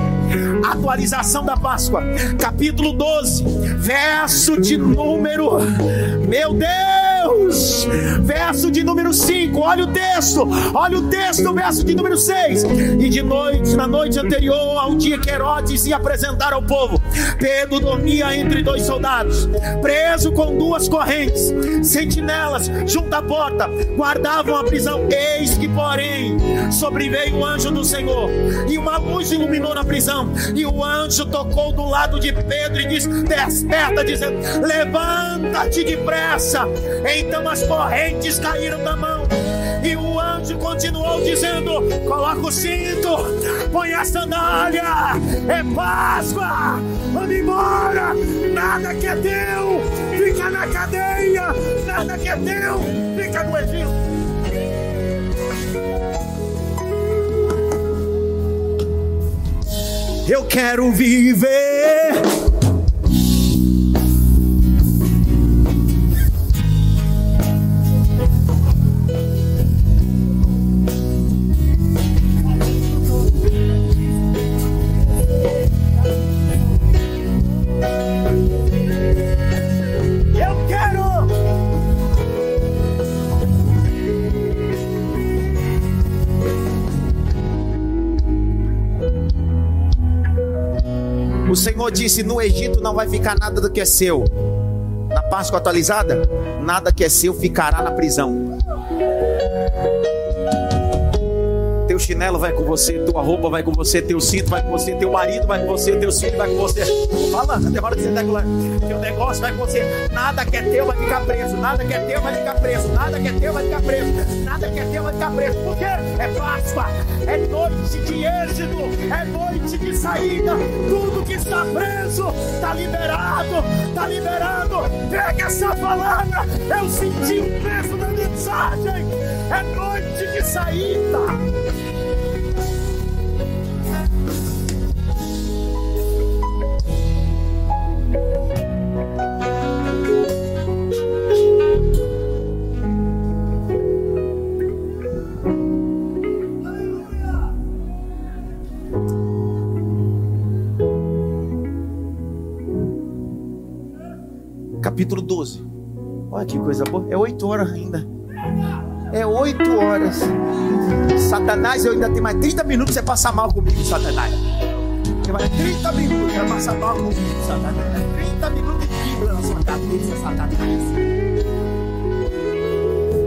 Speaker 1: Atualização da Páscoa, capítulo 12, verso de número. Meu Deus! Verso de número 5, olha o texto, olha o texto, verso de número 6. E de noite, na noite anterior ao dia que Herodes ia apresentar ao povo, Pedro dormia entre dois soldados, preso com duas correntes, sentinelas junto à porta, guardavam a prisão. Eis que, porém, sobreveio o anjo do Senhor, e uma luz iluminou na prisão, e o anjo tocou do lado de Pedro e disse: Desperta, dizendo: Levanta-te depressa. Então as correntes caíram da mão. E o anjo continuou dizendo: Coloca o cinto, põe a sandália, é Páscoa, vamos embora. Nada que é teu, fica na cadeia, nada que é teu, fica no Egito. Eu quero viver. O Senhor disse: No Egito não vai ficar nada do que é seu. Na Páscoa atualizada, nada que é seu ficará na prisão. Teu chinelo vai com você, tua roupa vai com você, teu cinto vai com você, teu marido vai com você, teu filho vai com você. Fala, demora de sentar com Teu negócio vai com você. Nada que é teu vai ficar preso. Nada que é teu vai ficar preso. Nada que é teu vai ficar preso. Nada que é teu vai ficar preso. Por quê? É Páscoa. É noite de êxito. É noite de saída. Tudo que está preso está liberado. Está liberado. Pega essa palavra. Eu senti o peso da mensagem. É noite de saída. Capítulo 12. Olha que coisa boa. É oito horas ainda. É oito horas. Satanás, eu ainda tenho mais 30 minutos para você passar mal comigo, Satanás. Tem mais 30 minutos para passar mal comigo, Satanás. 30 minutos de Bíblia na sua cabeça, Satanás.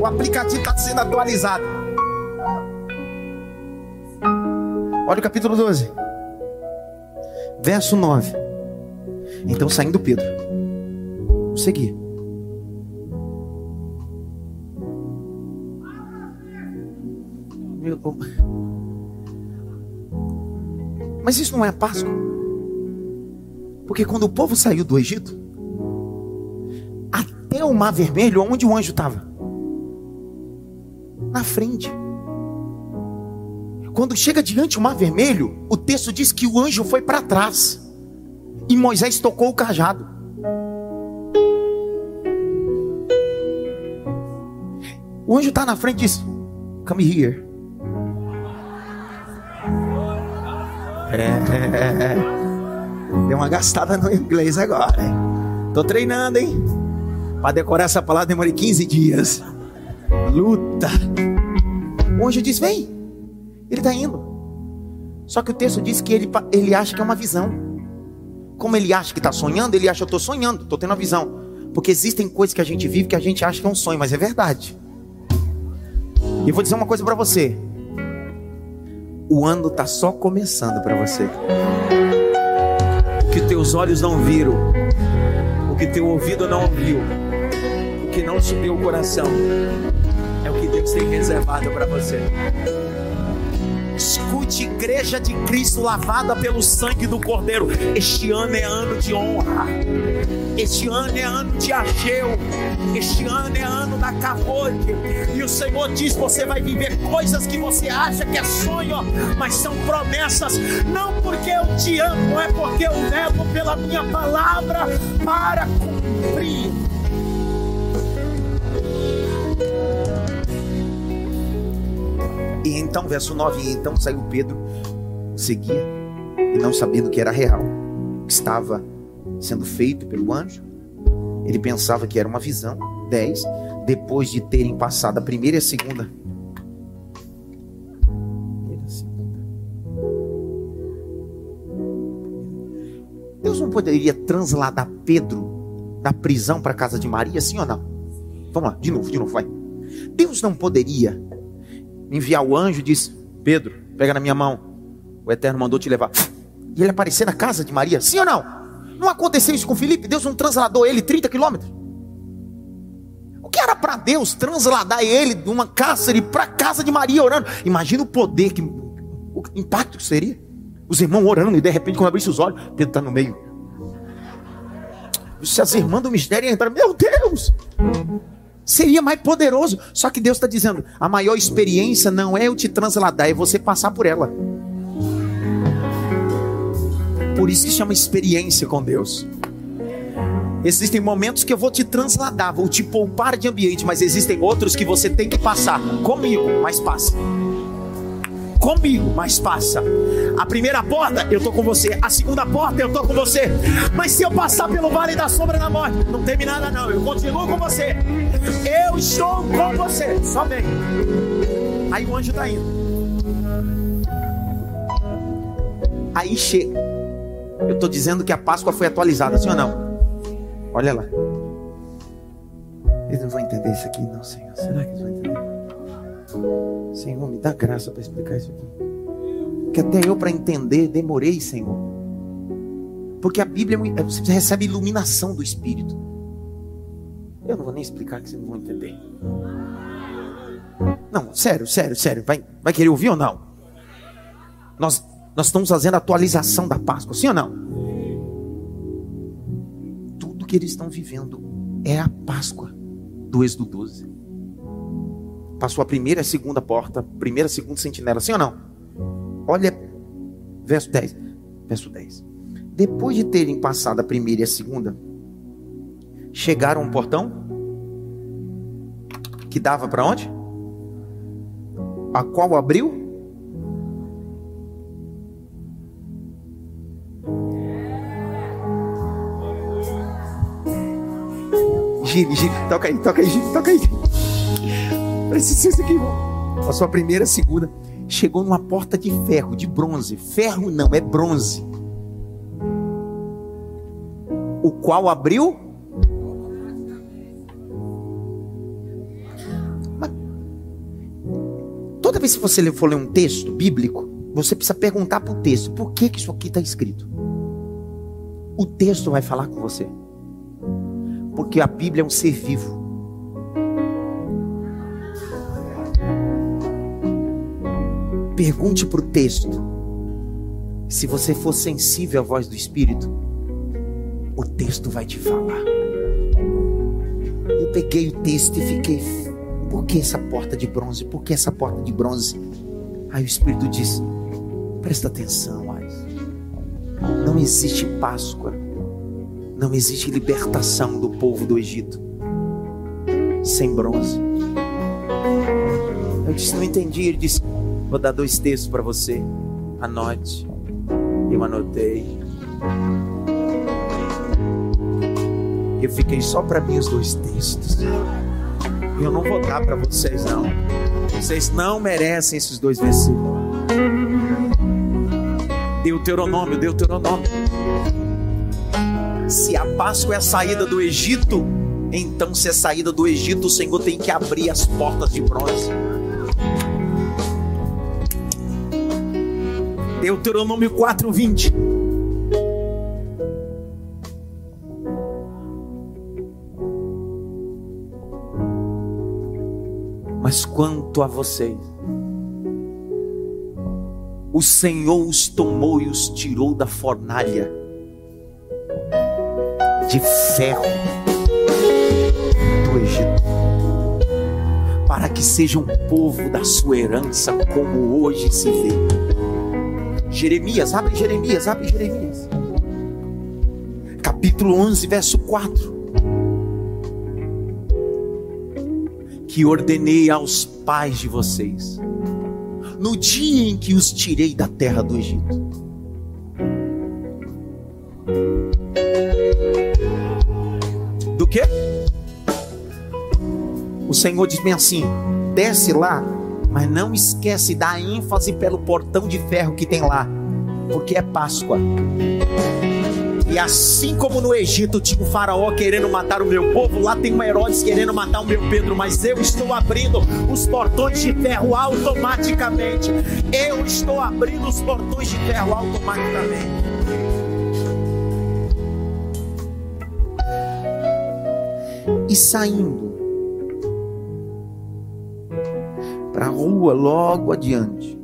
Speaker 1: O aplicativo está sendo atualizado. Olha o capítulo 12, verso 9. Então, saindo Pedro, seguir. Mas isso não é a Páscoa. Porque quando o povo saiu do Egito, até o Mar Vermelho, onde o anjo estava? Na frente. Quando chega diante o Mar Vermelho, o texto diz que o anjo foi para trás. E Moisés tocou o cajado. O anjo está na frente e diz: Come here. É, deu uma gastada no inglês agora. Hein? Tô treinando, hein? Para decorar essa palavra demorei 15 dias. Luta. O anjo diz: Vem. Ele está indo. Só que o texto diz que ele, ele acha que é uma visão. Como ele acha que está sonhando, ele acha eu estou sonhando, estou tendo uma visão. Porque existem coisas que a gente vive que a gente acha que é um sonho, mas é verdade. E vou dizer uma coisa para você. O ano tá só começando para você. O que teus olhos não viram, o que teu ouvido não ouviu, o que não subiu o coração, é o que Deus tem reservado para você. Escute, igreja de Cristo lavada pelo sangue do Cordeiro. Este ano é ano de honra. Este ano é ano de Ageu. Este ano é ano da Capote. E o Senhor diz: você vai viver coisas que você acha que é sonho, mas são promessas. Não porque eu te amo, é porque eu levo pela minha palavra para cumprir. E então, verso 9: e então saiu Pedro, seguia, e não sabendo que era real, que estava sendo feito pelo anjo, ele pensava que era uma visão. 10. Depois de terem passado a primeira e a segunda. Deus não poderia transladar Pedro da prisão para a casa de Maria, sim ou não? Vamos lá, de novo, de novo, vai. Deus não poderia enviar o anjo e diz: Pedro, pega na minha mão. O Eterno mandou te levar. E ele aparecer na casa de Maria, sim ou não? Não aconteceu isso com Felipe? Deus não transladou ele 30 quilômetros? O que era para Deus transladar ele de uma cárcere para a casa de Maria orando? Imagina o poder, que, o impacto que seria. Os irmãos orando e de repente, quando abrisse os olhos, Pedro está no meio. Se as irmãs do mistério entraram, meu Deus! Seria mais poderoso. Só que Deus está dizendo: a maior experiência não é eu te transladar, é você passar por ela. Por isso que chama experiência com Deus. Existem momentos que eu vou te transladar, vou te poupar de ambiente, mas existem outros que você tem que passar comigo, mas passa. Comigo, mas passa. A primeira porta, eu tô com você. A segunda porta, eu tô com você. Mas se eu passar pelo vale da sombra da morte, não teme nada não. Eu continuo com você. Eu estou com você. Só vem. Aí o anjo tá indo. Aí chega. Eu estou dizendo que a Páscoa foi atualizada, sim ou não? Olha lá. Eles não vão entender isso aqui, não, Senhor. Será que eles vão entender? Senhor, me dá graça para explicar isso aqui. Que até eu para entender demorei, Senhor. Porque a Bíblia, é você recebe iluminação do Espírito. Eu não vou nem explicar que vocês não vão entender. Não, sério, sério, sério. Vai, vai querer ouvir ou não? Nós nós estamos fazendo a atualização da Páscoa, sim ou não? Tudo que eles estão vivendo é a Páscoa do Êxodo 12. Passou a primeira e a segunda porta, primeira e segunda sentinela, sim ou não? Olha, verso 10. Verso 10. Depois de terem passado a primeira e a segunda, chegaram a um portão que dava para onde? A qual abriu Gire, gire, toca aí, toca aí, gire, toca aí. Precisa isso aqui, irmão. A sua primeira, segunda, chegou numa porta de ferro, de bronze. Ferro não, é bronze. O qual abriu. Mas, toda vez que você for ler um texto bíblico, você precisa perguntar para o texto: por que, que isso aqui está escrito? O texto vai falar com você. Porque a Bíblia é um ser vivo. Pergunte para o texto. Se você for sensível à voz do Espírito, o texto vai te falar. Eu peguei o texto e fiquei. Por que essa porta de bronze? Por que essa porta de bronze? Aí o Espírito disse: Presta atenção, Ais. Não existe Páscoa não existe libertação do povo do Egito sem bronze. Eu disse, não entendi. Ele disse, vou dar dois textos para você. Anote. Eu anotei. Eu fiquei só para mim os dois textos. Eu não vou dar para vocês não. Vocês não merecem esses dois versículos. Deuteronômio, Deuteronômio. Se a Páscoa é a saída do Egito, então se é saída do Egito, o Senhor tem que abrir as portas de bronze. Deuteronômio 4, 20. Mas quanto a vocês, o Senhor os tomou e os tirou da fornalha de ferro do Egito, para que sejam um povo da sua herança, como hoje se vê. Jeremias, abre Jeremias, abre Jeremias, capítulo 11, verso 4. Que ordenei aos pais de vocês, no dia em que os tirei da terra do Egito quê? O Senhor diz bem assim: desce lá, mas não esquece da ênfase pelo portão de ferro que tem lá, porque é Páscoa. E assim como no Egito tinha o faraó querendo matar o meu povo, lá tem um Herodes querendo matar o meu Pedro, mas eu estou abrindo os portões de ferro automaticamente. Eu estou abrindo os portões de ferro automaticamente. e saindo rua logo adiante.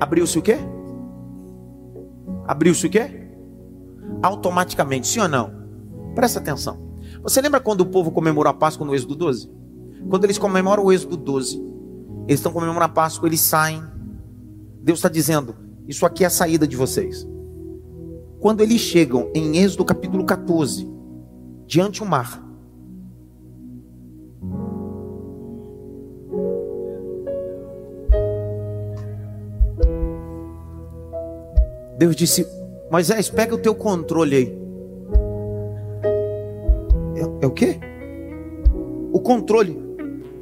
Speaker 1: Abriu-se o quê? Abriu-se o quê? Automaticamente, sim ou não? Presta atenção. Você lembra quando o povo comemorou a Páscoa no Êxodo 12? Quando eles comemoram o Êxodo 12, eles estão comemorando a Páscoa, eles saem. Deus está dizendo: Isso aqui é a saída de vocês. Quando eles chegam em Êxodo capítulo 14, diante o mar, Deus disse: Moisés, pega o teu controle aí. É, é o quê? O controle.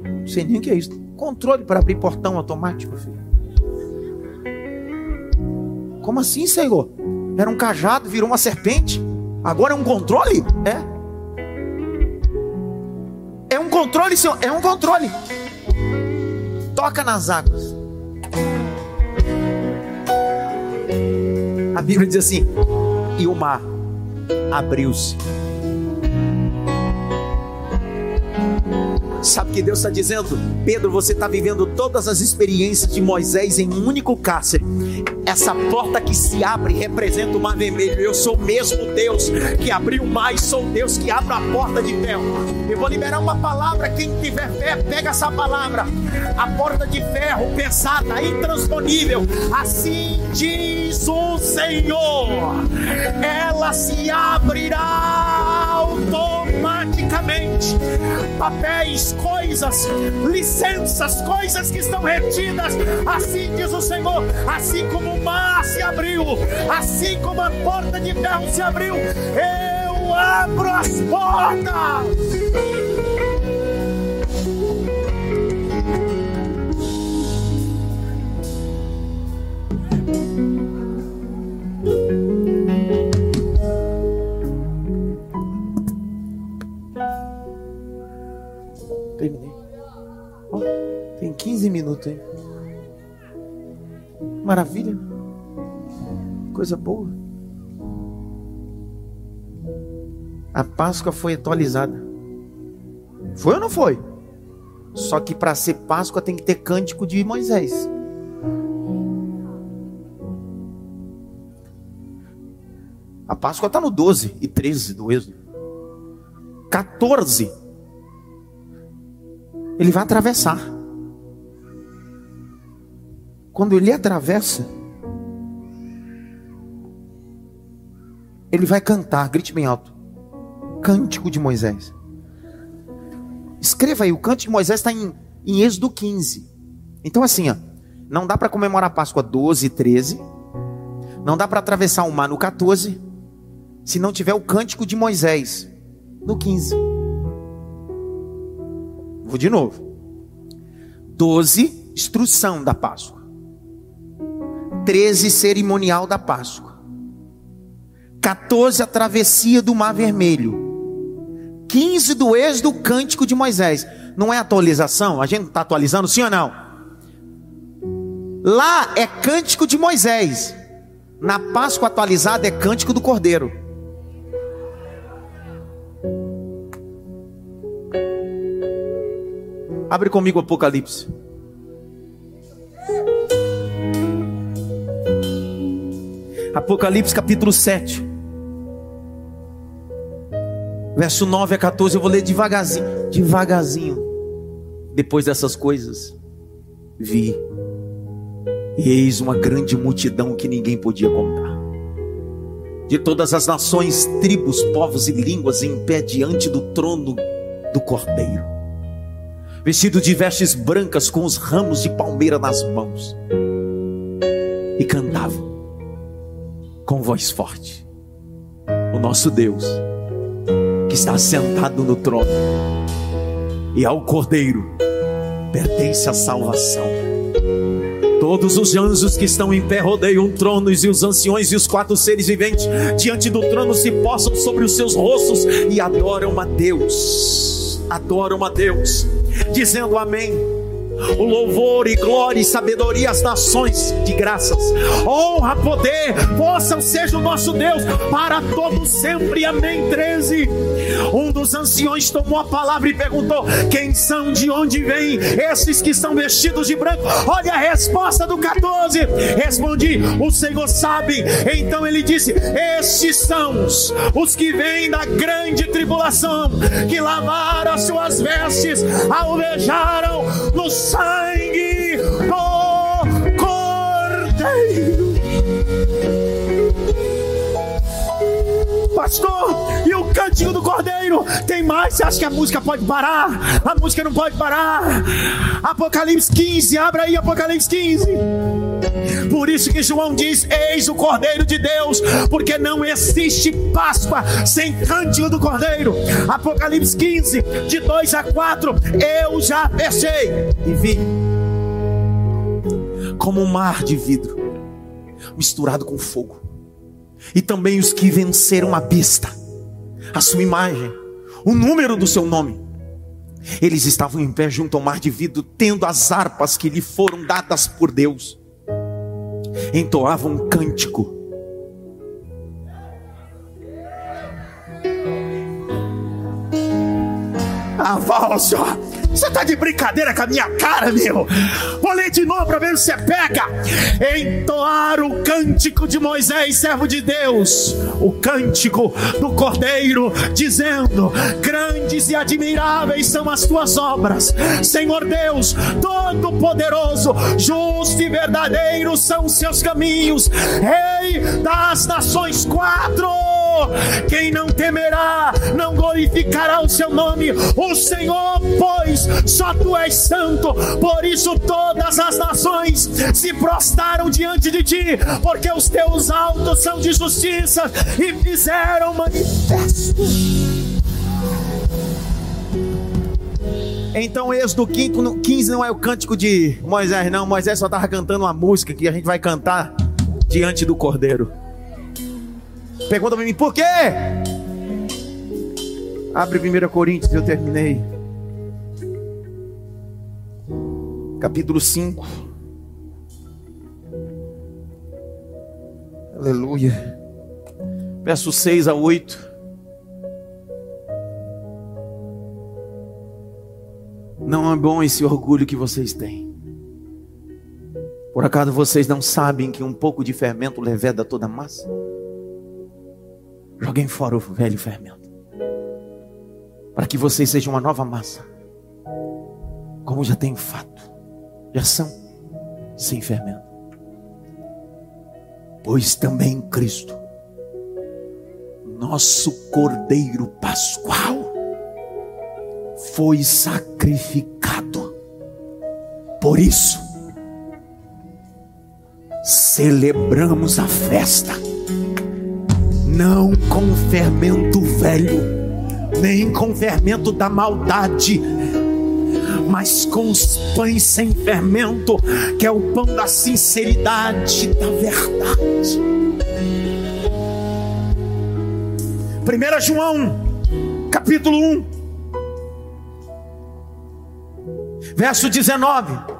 Speaker 1: Não sei nem o que é isso. Controle para abrir portão automático, filho. Como assim, Senhor? Era um cajado, virou uma serpente. Agora é um controle? É. É um controle, Senhor. É um controle. Toca nas águas. Bíblia diz assim: e o mar abriu-se Sabe o que Deus está dizendo? Pedro, você está vivendo todas as experiências de Moisés em um único cárcere. Essa porta que se abre representa o mar vermelho. Eu sou mesmo Deus que abriu o mar e sou Deus que abre a porta de ferro. Eu vou liberar uma palavra. Quem tiver fé, pega essa palavra. A porta de ferro pesada, intransponível. Assim diz o Senhor. Ela se abrirá automaticamente. Papéis, coisas, licenças, coisas que estão retidas. Assim diz o Senhor. Assim como se abriu, assim como a porta de ferro se abriu, eu abro as portas. Tem 15 minutos, hein? Maravilha. Coisa boa. A Páscoa foi atualizada. Foi ou não foi? Só que para ser Páscoa tem que ter cântico de Moisés. A Páscoa está no 12 e 13 do Êxodo. 14. Ele vai atravessar. Quando ele atravessa, ele vai cantar, grite bem alto. Cântico de Moisés. Escreva aí, o cântico de Moisés está em, em Êxodo 15. Então, assim, ó, não dá para comemorar a Páscoa 12 e 13. Não dá para atravessar o mar no 14. Se não tiver o cântico de Moisés no 15. Vou de novo. 12, instrução da Páscoa. 13, cerimonial da Páscoa. 14, a travessia do Mar Vermelho. 15 do êxodo, cântico de Moisés. Não é atualização? A gente está atualizando, sim ou não? Lá é cântico de Moisés. Na Páscoa atualizada é cântico do Cordeiro. Abre comigo Apocalipse. Apocalipse capítulo 7. Verso 9 a 14, eu vou ler devagarzinho, devagarzinho. Depois dessas coisas, vi, e eis uma grande multidão que ninguém podia contar. De todas as nações, tribos, povos e línguas em pé diante do trono do Cordeiro, vestido de vestes brancas com os ramos de palmeira nas mãos, e cantavam com voz forte: O nosso Deus que está sentado no trono, e ao Cordeiro pertence a salvação. Todos os anjos que estão em pé rodeiam tronos e os anciões e os quatro seres viventes diante do trono se possam sobre os seus rostos e adoram a Deus. Adoram a Deus, dizendo amém o louvor e glória e sabedoria às nações de graças, honra, poder, possam seja o nosso Deus para todo sempre. Amém. 13. Um dos anciões tomou a palavra e perguntou: Quem são, de onde vêm esses que estão vestidos de branco? Olha a resposta do 14. Respondi: O Senhor sabe. Então ele disse: Estes são os que vêm da grande tribulação, que lavaram as suas vestes, alvejaram nos sangue do Cordeiro. Pastor, e o cântico do Cordeiro? Tem mais? Você acha que a música pode parar? A música não pode parar. Apocalipse 15, abra aí Apocalipse 15. Por isso que João diz: Eis o Cordeiro de Deus, porque não existe Páscoa sem cântico do Cordeiro. Apocalipse 15, de 2 a 4. Eu já fechei e vi como um mar de vidro misturado com fogo, e também os que venceram a besta, a sua imagem, o número do seu nome. Eles estavam em pé junto ao mar de vidro, tendo as harpas que lhe foram dadas por Deus entoava um cântico. Ah, Valso, você tá de brincadeira com a minha cara, meu? Vou ler de novo para ver se você pega. Entoar o cântico de Moisés, servo de Deus, o cântico do Cordeiro, dizendo: Grandes e admiráveis são as tuas obras, Senhor Deus, Todo-Poderoso, justo e verdadeiro são os seus caminhos, Rei das nações. Quatro quem não temerá, não glorificará o seu nome. O Senhor, pois, só tu és santo. Por isso todas as nações se prostraram diante de ti, porque os teus altos são de justiça e fizeram manifesto. Então, Êxodo 15 não é o cântico de Moisés, não. Moisés só estava cantando uma música que a gente vai cantar diante do Cordeiro. Pergunta para mim, por quê? Abre 1 Coríntios, eu terminei. Capítulo 5. Aleluia. Verso 6 a 8. Não é bom esse orgulho que vocês têm. Por acaso vocês não sabem que um pouco de fermento leveda toda a massa? Joguem fora o velho fermento. Para que vocês sejam uma nova massa. Como já tem fato. Já são sem fermento. Pois também Cristo, nosso Cordeiro Pascual, foi sacrificado. Por isso, celebramos a festa não com fermento velho, nem com fermento da maldade, mas com os pães sem fermento, que é o pão da sinceridade, da verdade. 1 João, capítulo 1. Verso 19.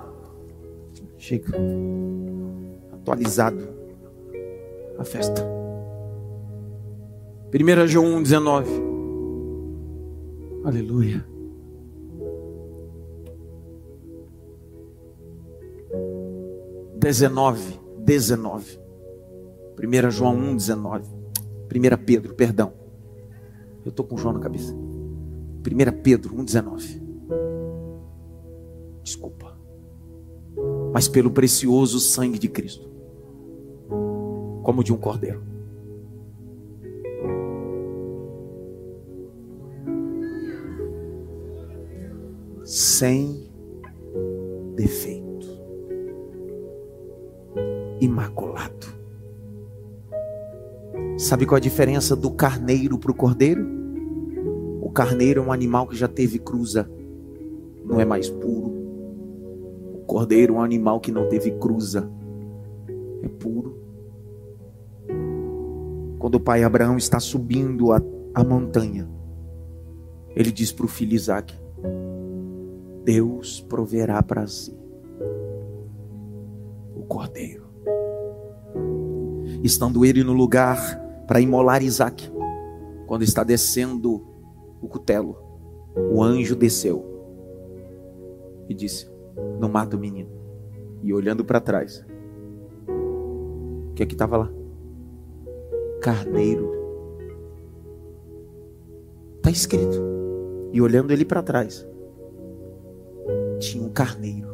Speaker 1: Chega. Atualizado. A festa. 1 João 1, 19. Aleluia. Dezenove, dezenove. 1 João 1, 19. 1 Pedro, perdão. Eu estou com João na cabeça. 1 Pedro 1, 19. Desculpa. Mas pelo precioso sangue de Cristo, como de um cordeiro. Sem defeito, imaculado. Sabe qual a diferença do carneiro para o cordeiro? O carneiro é um animal que já teve cruza, não é mais puro. O cordeiro é um animal que não teve cruza, é puro. Quando o pai Abraão está subindo a, a montanha, ele diz para o filho Isaac: Deus proverá para si o cordeiro. Estando ele no lugar para imolar Isaac. Quando está descendo o cutelo, o anjo desceu e disse: Não mata o menino. E olhando para trás, o que é que estava lá? Carneiro. Está escrito. E olhando ele para trás, tinha um carneiro.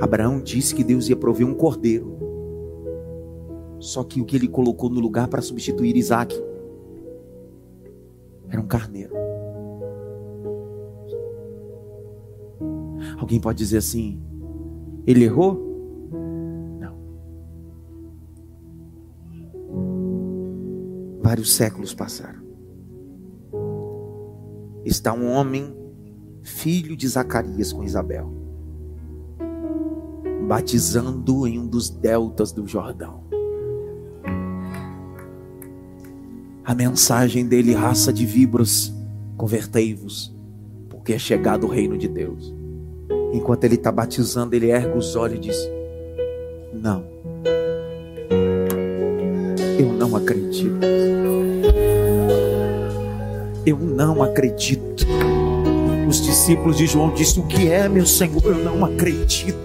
Speaker 1: Abraão disse que Deus ia prover um cordeiro. Só que o que ele colocou no lugar para substituir Isaac era um carneiro. Alguém pode dizer assim: ele errou? Não. Vários séculos passaram. Está um homem, filho de Zacarias com Isabel, batizando em um dos deltas do Jordão. a mensagem dele, raça de víboras, convertei-vos, porque é chegado o reino de Deus. Enquanto ele está batizando, ele ergue os olhos e diz: Não, eu não acredito. Eu não acredito. Os discípulos de João disseram: O que é, meu Senhor? Eu não acredito.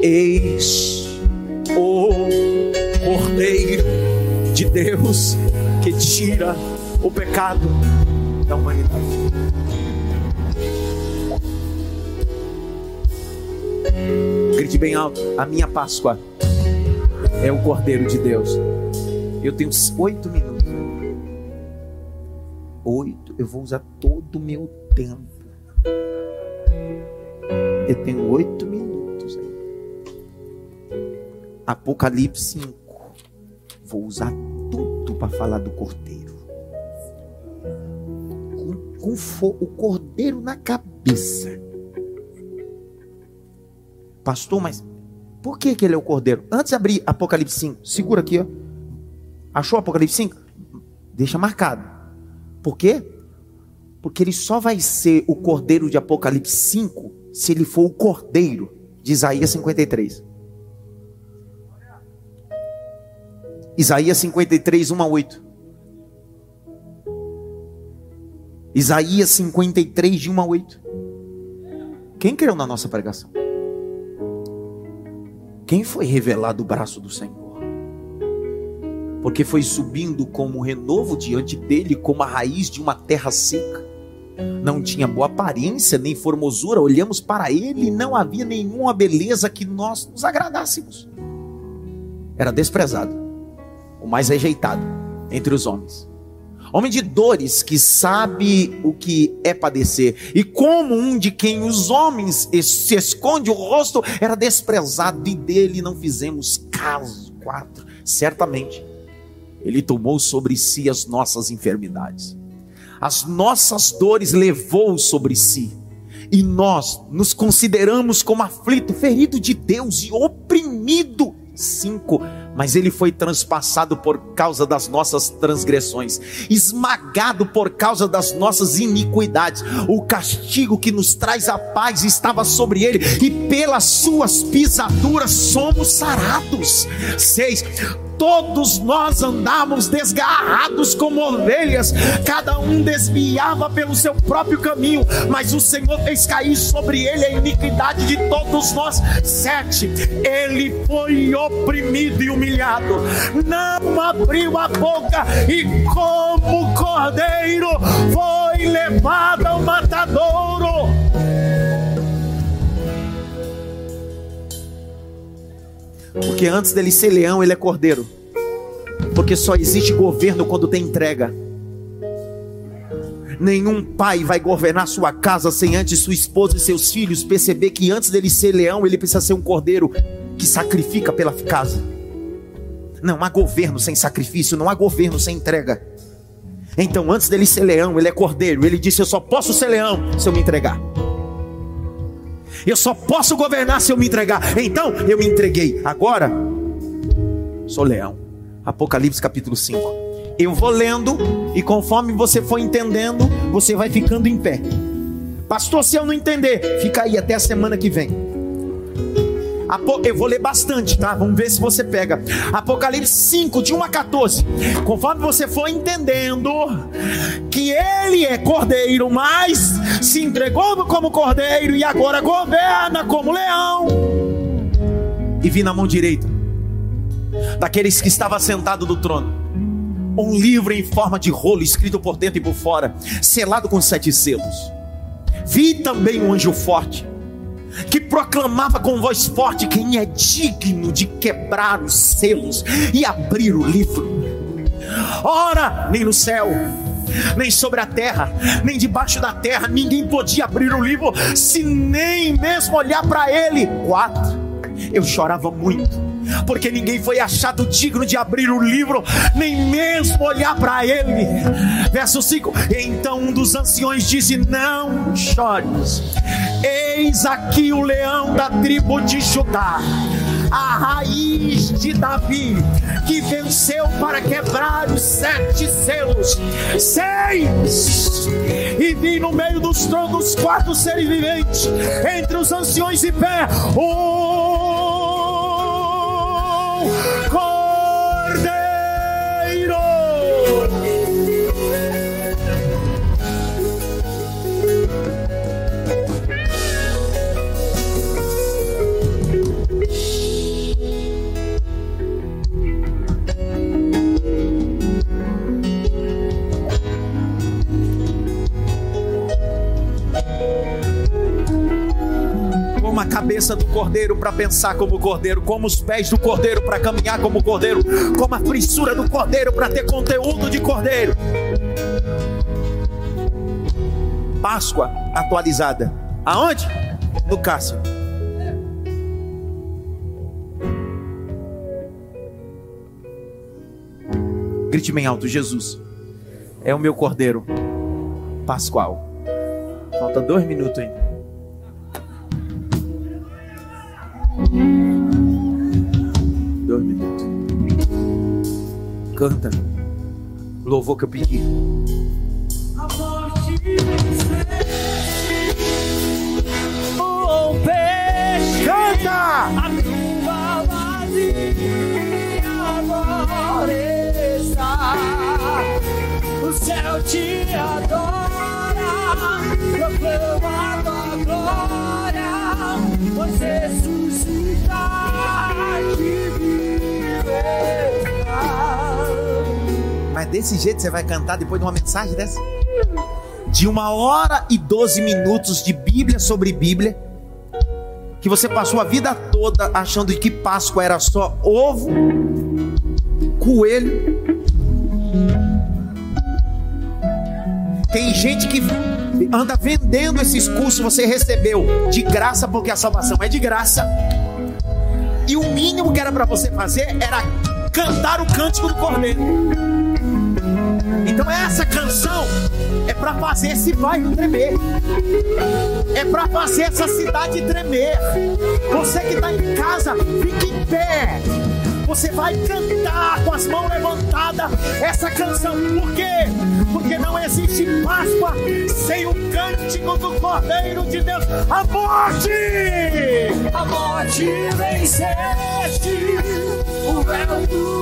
Speaker 1: Eis o Cordeiro de Deus que tira o pecado da humanidade. Grite bem alto: a minha Páscoa é o Cordeiro de Deus. Eu tenho oito minutos. Eu vou usar todo o meu tempo. Eu tenho oito minutos Apocalipse 5 vou usar tudo para falar do cordeiro. Com, com o cordeiro na cabeça. Pastor, mas por que, que ele é o cordeiro? Antes de abrir Apocalipse 5, segura aqui, ó. Achou Apocalipse 5? Deixa marcado. Por quê? Porque ele só vai ser o cordeiro de Apocalipse 5 se ele for o cordeiro de Isaías 53. Isaías 53, 1 a 8. Isaías 53, de 1 a 8. Quem creu na nossa pregação? Quem foi revelado o braço do Senhor? Porque foi subindo como um renovo diante dele, como a raiz de uma terra seca. Não tinha boa aparência nem formosura. Olhamos para ele e não havia nenhuma beleza que nós nos agradássemos. Era desprezado o mais rejeitado entre os homens. Homem de dores que sabe o que é padecer, e como um de quem os homens se esconde o rosto, era desprezado e dele não fizemos caso. Quatro, certamente, ele tomou sobre si as nossas enfermidades, as nossas dores levou sobre si, e nós nos consideramos como aflito, ferido de Deus e oprimido. Cinco, mas ele foi transpassado por causa das nossas transgressões, esmagado por causa das nossas iniquidades. O castigo que nos traz a paz estava sobre ele, e pelas suas pisaduras somos sarados. Seis todos nós andávamos desgarrados como ovelhas, cada um desviava pelo seu próprio caminho, mas o Senhor fez cair sobre ele a iniquidade de todos nós. Sete, ele foi oprimido e humilhado, não abriu a boca, e como cordeiro foi levado ao matadouro. Porque antes dele ser leão, ele é cordeiro. Porque só existe governo quando tem entrega. Nenhum pai vai governar sua casa sem antes sua esposa e seus filhos perceber que antes dele ser leão, ele precisa ser um cordeiro que sacrifica pela casa. Não há governo sem sacrifício, não há governo sem entrega. Então, antes dele ser leão, ele é cordeiro. Ele disse: Eu só posso ser leão se eu me entregar. Eu só posso governar se eu me entregar. Então eu me entreguei. Agora sou leão. Apocalipse capítulo 5. Eu vou lendo e conforme você for entendendo, você vai ficando em pé. Pastor, se eu não entender, fica aí até a semana que vem. Eu vou ler bastante, tá? Vamos ver se você pega. Apocalipse 5, de 1 a 14. Conforme você for entendendo que ele é cordeiro, mas se entregou como cordeiro e agora governa como leão. E vi na mão direita daqueles que estava sentado do trono um livro em forma de rolo, escrito por dentro e por fora, selado com sete selos. Vi também um anjo forte que proclamava com voz forte: Quem é digno de quebrar os selos e abrir o livro? Ora, nem no céu, nem sobre a terra, nem debaixo da terra, ninguém podia abrir o livro, se nem mesmo olhar para ele. Quatro, eu chorava muito porque ninguém foi achado digno de abrir o livro, nem mesmo olhar para ele. Verso 5: Então um dos anciões disse: Não chores, eis aqui o leão da tribo de Judá a raiz de Davi, que venceu para quebrar os sete selos. Seis! E vi no meio dos tronos quatro seres viventes, entre os anciões de pé. Um a cabeça do cordeiro para pensar como cordeiro, como os pés do cordeiro para caminhar como cordeiro, como a frissura do cordeiro para ter conteúdo de cordeiro. Páscoa atualizada. Aonde? No Cássio. Grite bem alto: Jesus é o meu cordeiro pascual. Falta dois minutos ainda. Canta. Louvor que eu pedi. Oh, peixe. Canta! A tua vazia agora está. O céu te adora. Proclama a tua glória. Você Mas desse jeito você vai cantar depois de uma mensagem dessa? De uma hora e doze minutos de Bíblia sobre Bíblia, que você passou a vida toda achando que Páscoa era só ovo, coelho. Tem gente que anda vendendo esses cursos, você recebeu de graça, porque a salvação é de graça. E o mínimo que era para você fazer era cantar o cântico do cordeiro. Então essa canção é para fazer esse bairro tremer. É para fazer essa cidade tremer. Você que está em casa, fique em pé. Você vai cantar com as mãos levantadas essa canção. Por quê? Porque não existe Páscoa sem o cântico do Cordeiro de Deus. A morte!
Speaker 2: A morte venceste, o véu do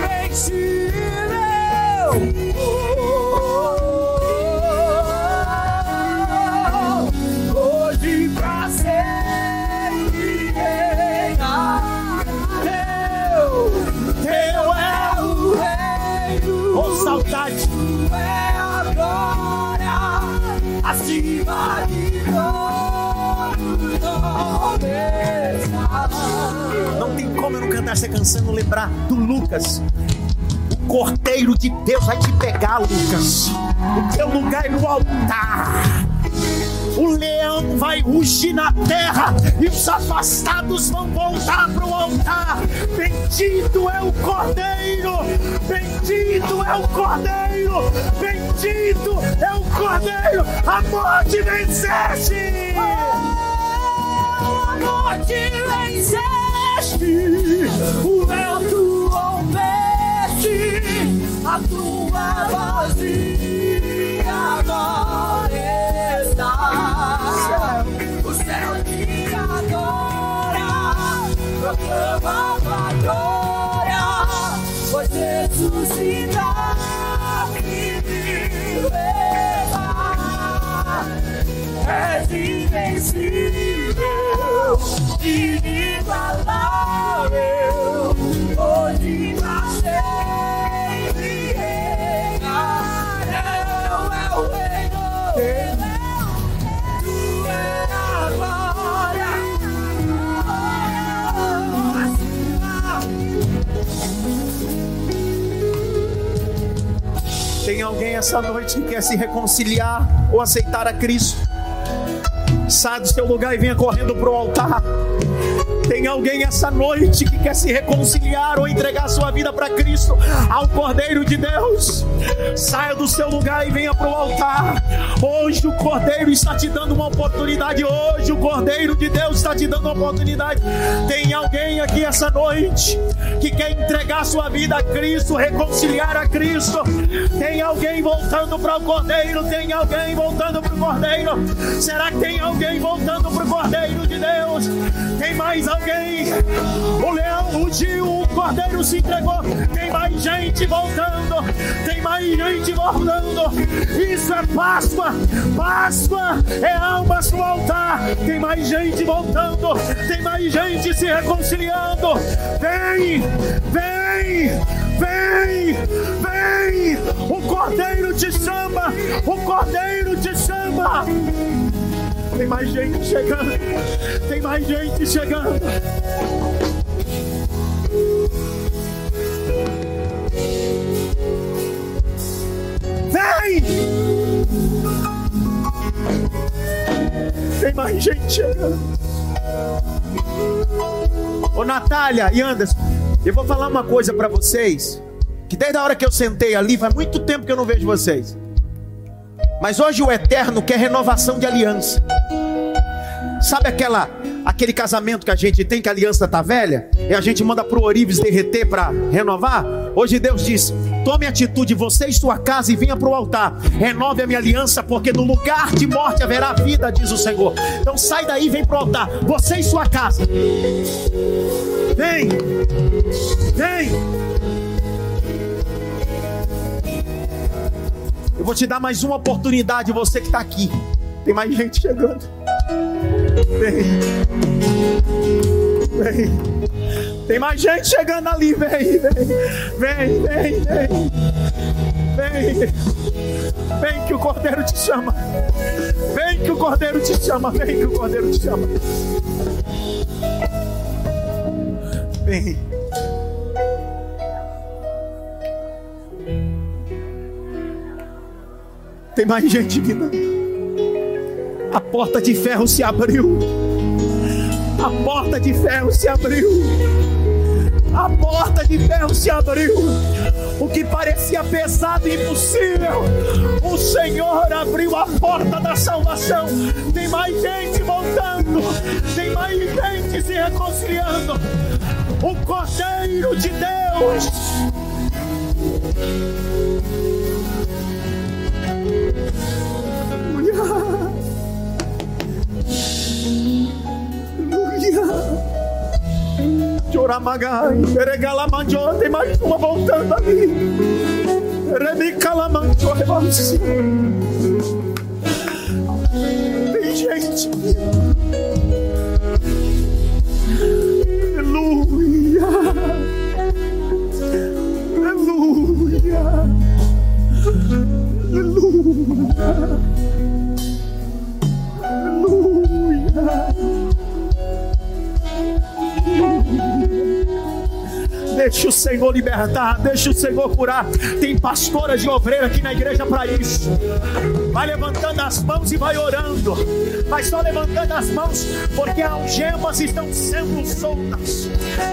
Speaker 1: como eu não cantar essa canção lembrar do Lucas. O Cordeiro de Deus vai te pegar, Lucas. O teu lugar é no altar. O leão vai rugir na terra e os afastados vão voltar para o altar. Bendito é o Cordeiro, bendito é o Cordeiro, bendito é o Cordeiro. A morte venceste.
Speaker 2: A morte venceste, o véu tu rompeste, a tua vazia agora está. O céu te adora, proclama tua glória, pois leva. És invencível, inigualável, hoje pra sempre reinar. Teu é o reino, tu.
Speaker 1: Tem alguém essa noite que quer se reconciliar ou aceitar a Cristo? Sai do seu lugar e venha correndo para o altar. Tem alguém essa noite que quer se reconciliar ou entregar sua vida para Cristo, ao Cordeiro de Deus? Saia do seu lugar e venha para o altar. Hoje o Cordeiro está te dando uma oportunidade. Hoje o Cordeiro de Deus está te dando uma oportunidade. Tem alguém aqui essa noite que quer entregar sua vida a Cristo, reconciliar a Cristo? Tem alguém voltando para o Cordeiro? Tem alguém voltando para o Cordeiro? Será que tem alguém voltando para o Cordeiro de Deus? Tem mais alguém? O leão rugiu, o cordeiro se entregou. Tem mais gente voltando. Tem mais gente voltando. Isso é Páscoa. Páscoa é almas no altar. Tem mais gente voltando. Tem mais gente se reconciliando. Vem, vem, vem. O cordeiro te chama. O cordeiro te chama. Tem mais gente chegando. Tem mais gente chegando. Vem! Tem mais gente chegando. Ô Natália e Anderson, eu vou falar uma coisa para vocês. Que desde a hora que eu sentei ali, faz muito tempo que eu não vejo vocês. Mas hoje o Eterno quer renovação de aliança. Sabe aquela aquele casamento que a gente tem que a aliança tá velha e a gente manda pro Orives derreter para renovar? Hoje Deus diz: "Tome atitude você e sua casa e venha pro altar. Renove a minha aliança, porque no lugar de morte haverá vida", diz o Senhor. Então sai daí, vem pro altar. Você e sua casa. Vem. Vem. Eu vou te dar mais uma oportunidade, você que está aqui. Tem mais gente chegando. Vem. Vem. Tem mais gente chegando ali. Vem, vem. Vem, vem, vem. Vem. Vem que o Cordeiro te chama. Vem que o Cordeiro te chama. Vem que o Cordeiro te chama. Vem. Tem mais gente vindo. A porta de ferro se abriu. A porta de ferro se abriu. A porta de ferro se abriu. O que parecia pesado e impossível, o Senhor abriu a porta da salvação. Tem mais gente voltando, tem mais gente se reconciliando. O Cordeiro de Deus. Choramagai, Peregalamanjo, tem mais uma voltando ali. Remicalamanjo, revanche. Tem gente. Aleluia. Aleluia. Aleluia. Aleluia. Deixa o Senhor libertar, deixa o Senhor curar. Tem pastoras de obreira aqui na igreja para isso. Vai levantando as mãos e vai orando. Vai só levantando as mãos, porque algemas estão sendo soltas,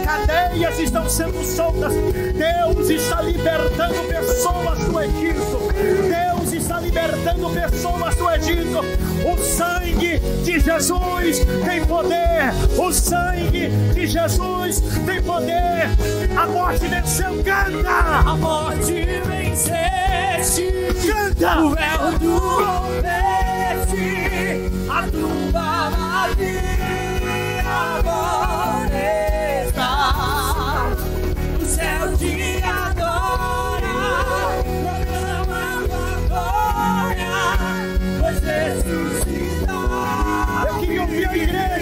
Speaker 1: cadeias estão sendo soltas. Deus está libertando pessoas do Egito. Deus libertando pessoas do Egito. O sangue de Jesus tem poder. O sangue de Jesus tem poder. A morte venceu, canta!
Speaker 2: A morte venceste,
Speaker 1: Canta!
Speaker 2: o véu tu rompeste, a tumba vazia agora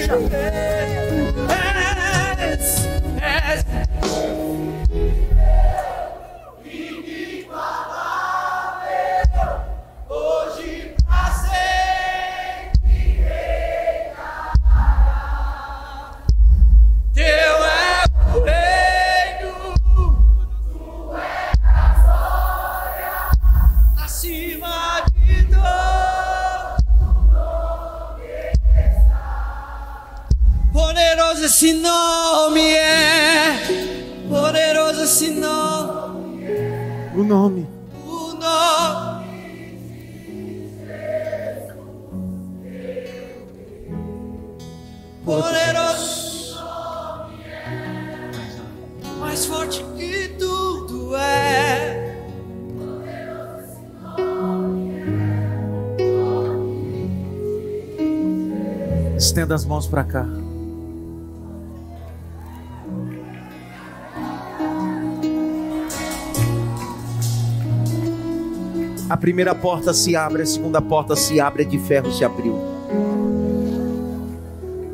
Speaker 1: a
Speaker 2: nome.
Speaker 1: o nome.
Speaker 2: Poderoso, mais forte que tudo é.
Speaker 1: Estenda as mãos para cá. Primeira porta se abre, a segunda porta se abre, a de ferro se abriu.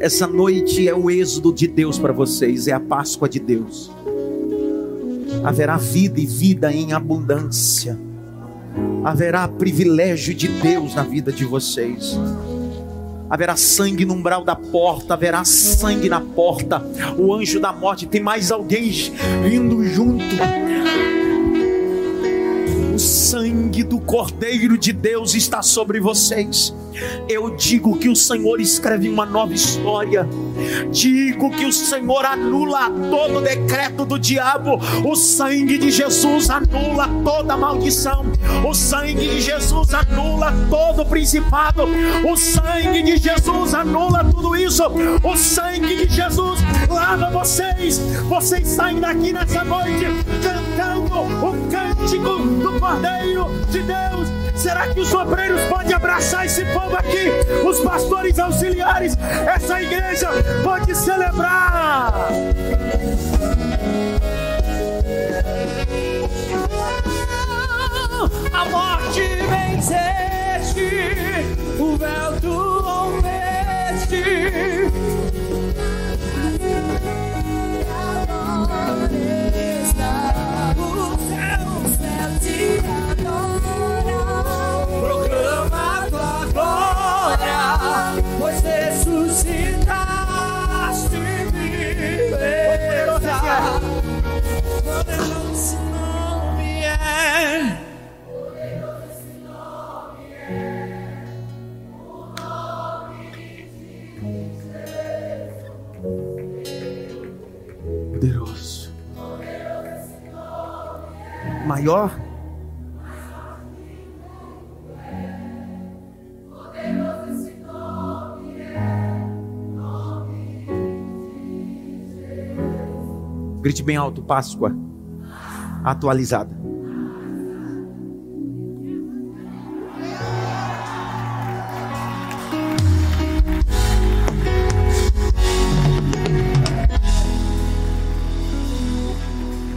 Speaker 1: Essa noite é o êxodo de Deus para vocês, é a Páscoa de Deus. Haverá vida e vida em abundância. Haverá privilégio de Deus na vida de vocês haverá sangue no umbral da porta, haverá sangue na porta. O anjo da morte tem mais alguém vindo junto. Sangue do Cordeiro de Deus está sobre vocês. Eu digo que o Senhor escreve uma nova história. Digo que o Senhor anula todo decreto do diabo. O sangue de Jesus anula toda maldição. O sangue de Jesus anula todo principado. O sangue de Jesus anula tudo isso. O sangue de Jesus lava vocês. Vocês saem daqui nessa noite cantando o cântico do Cordeiro de Deus. Será que os obreiros podem abraçar esse povo aqui? Os pastores auxiliares, essa igreja pode celebrar.
Speaker 2: A morte venceste, o véu tu
Speaker 1: Maior. Grite bem alto, Páscoa atualizada.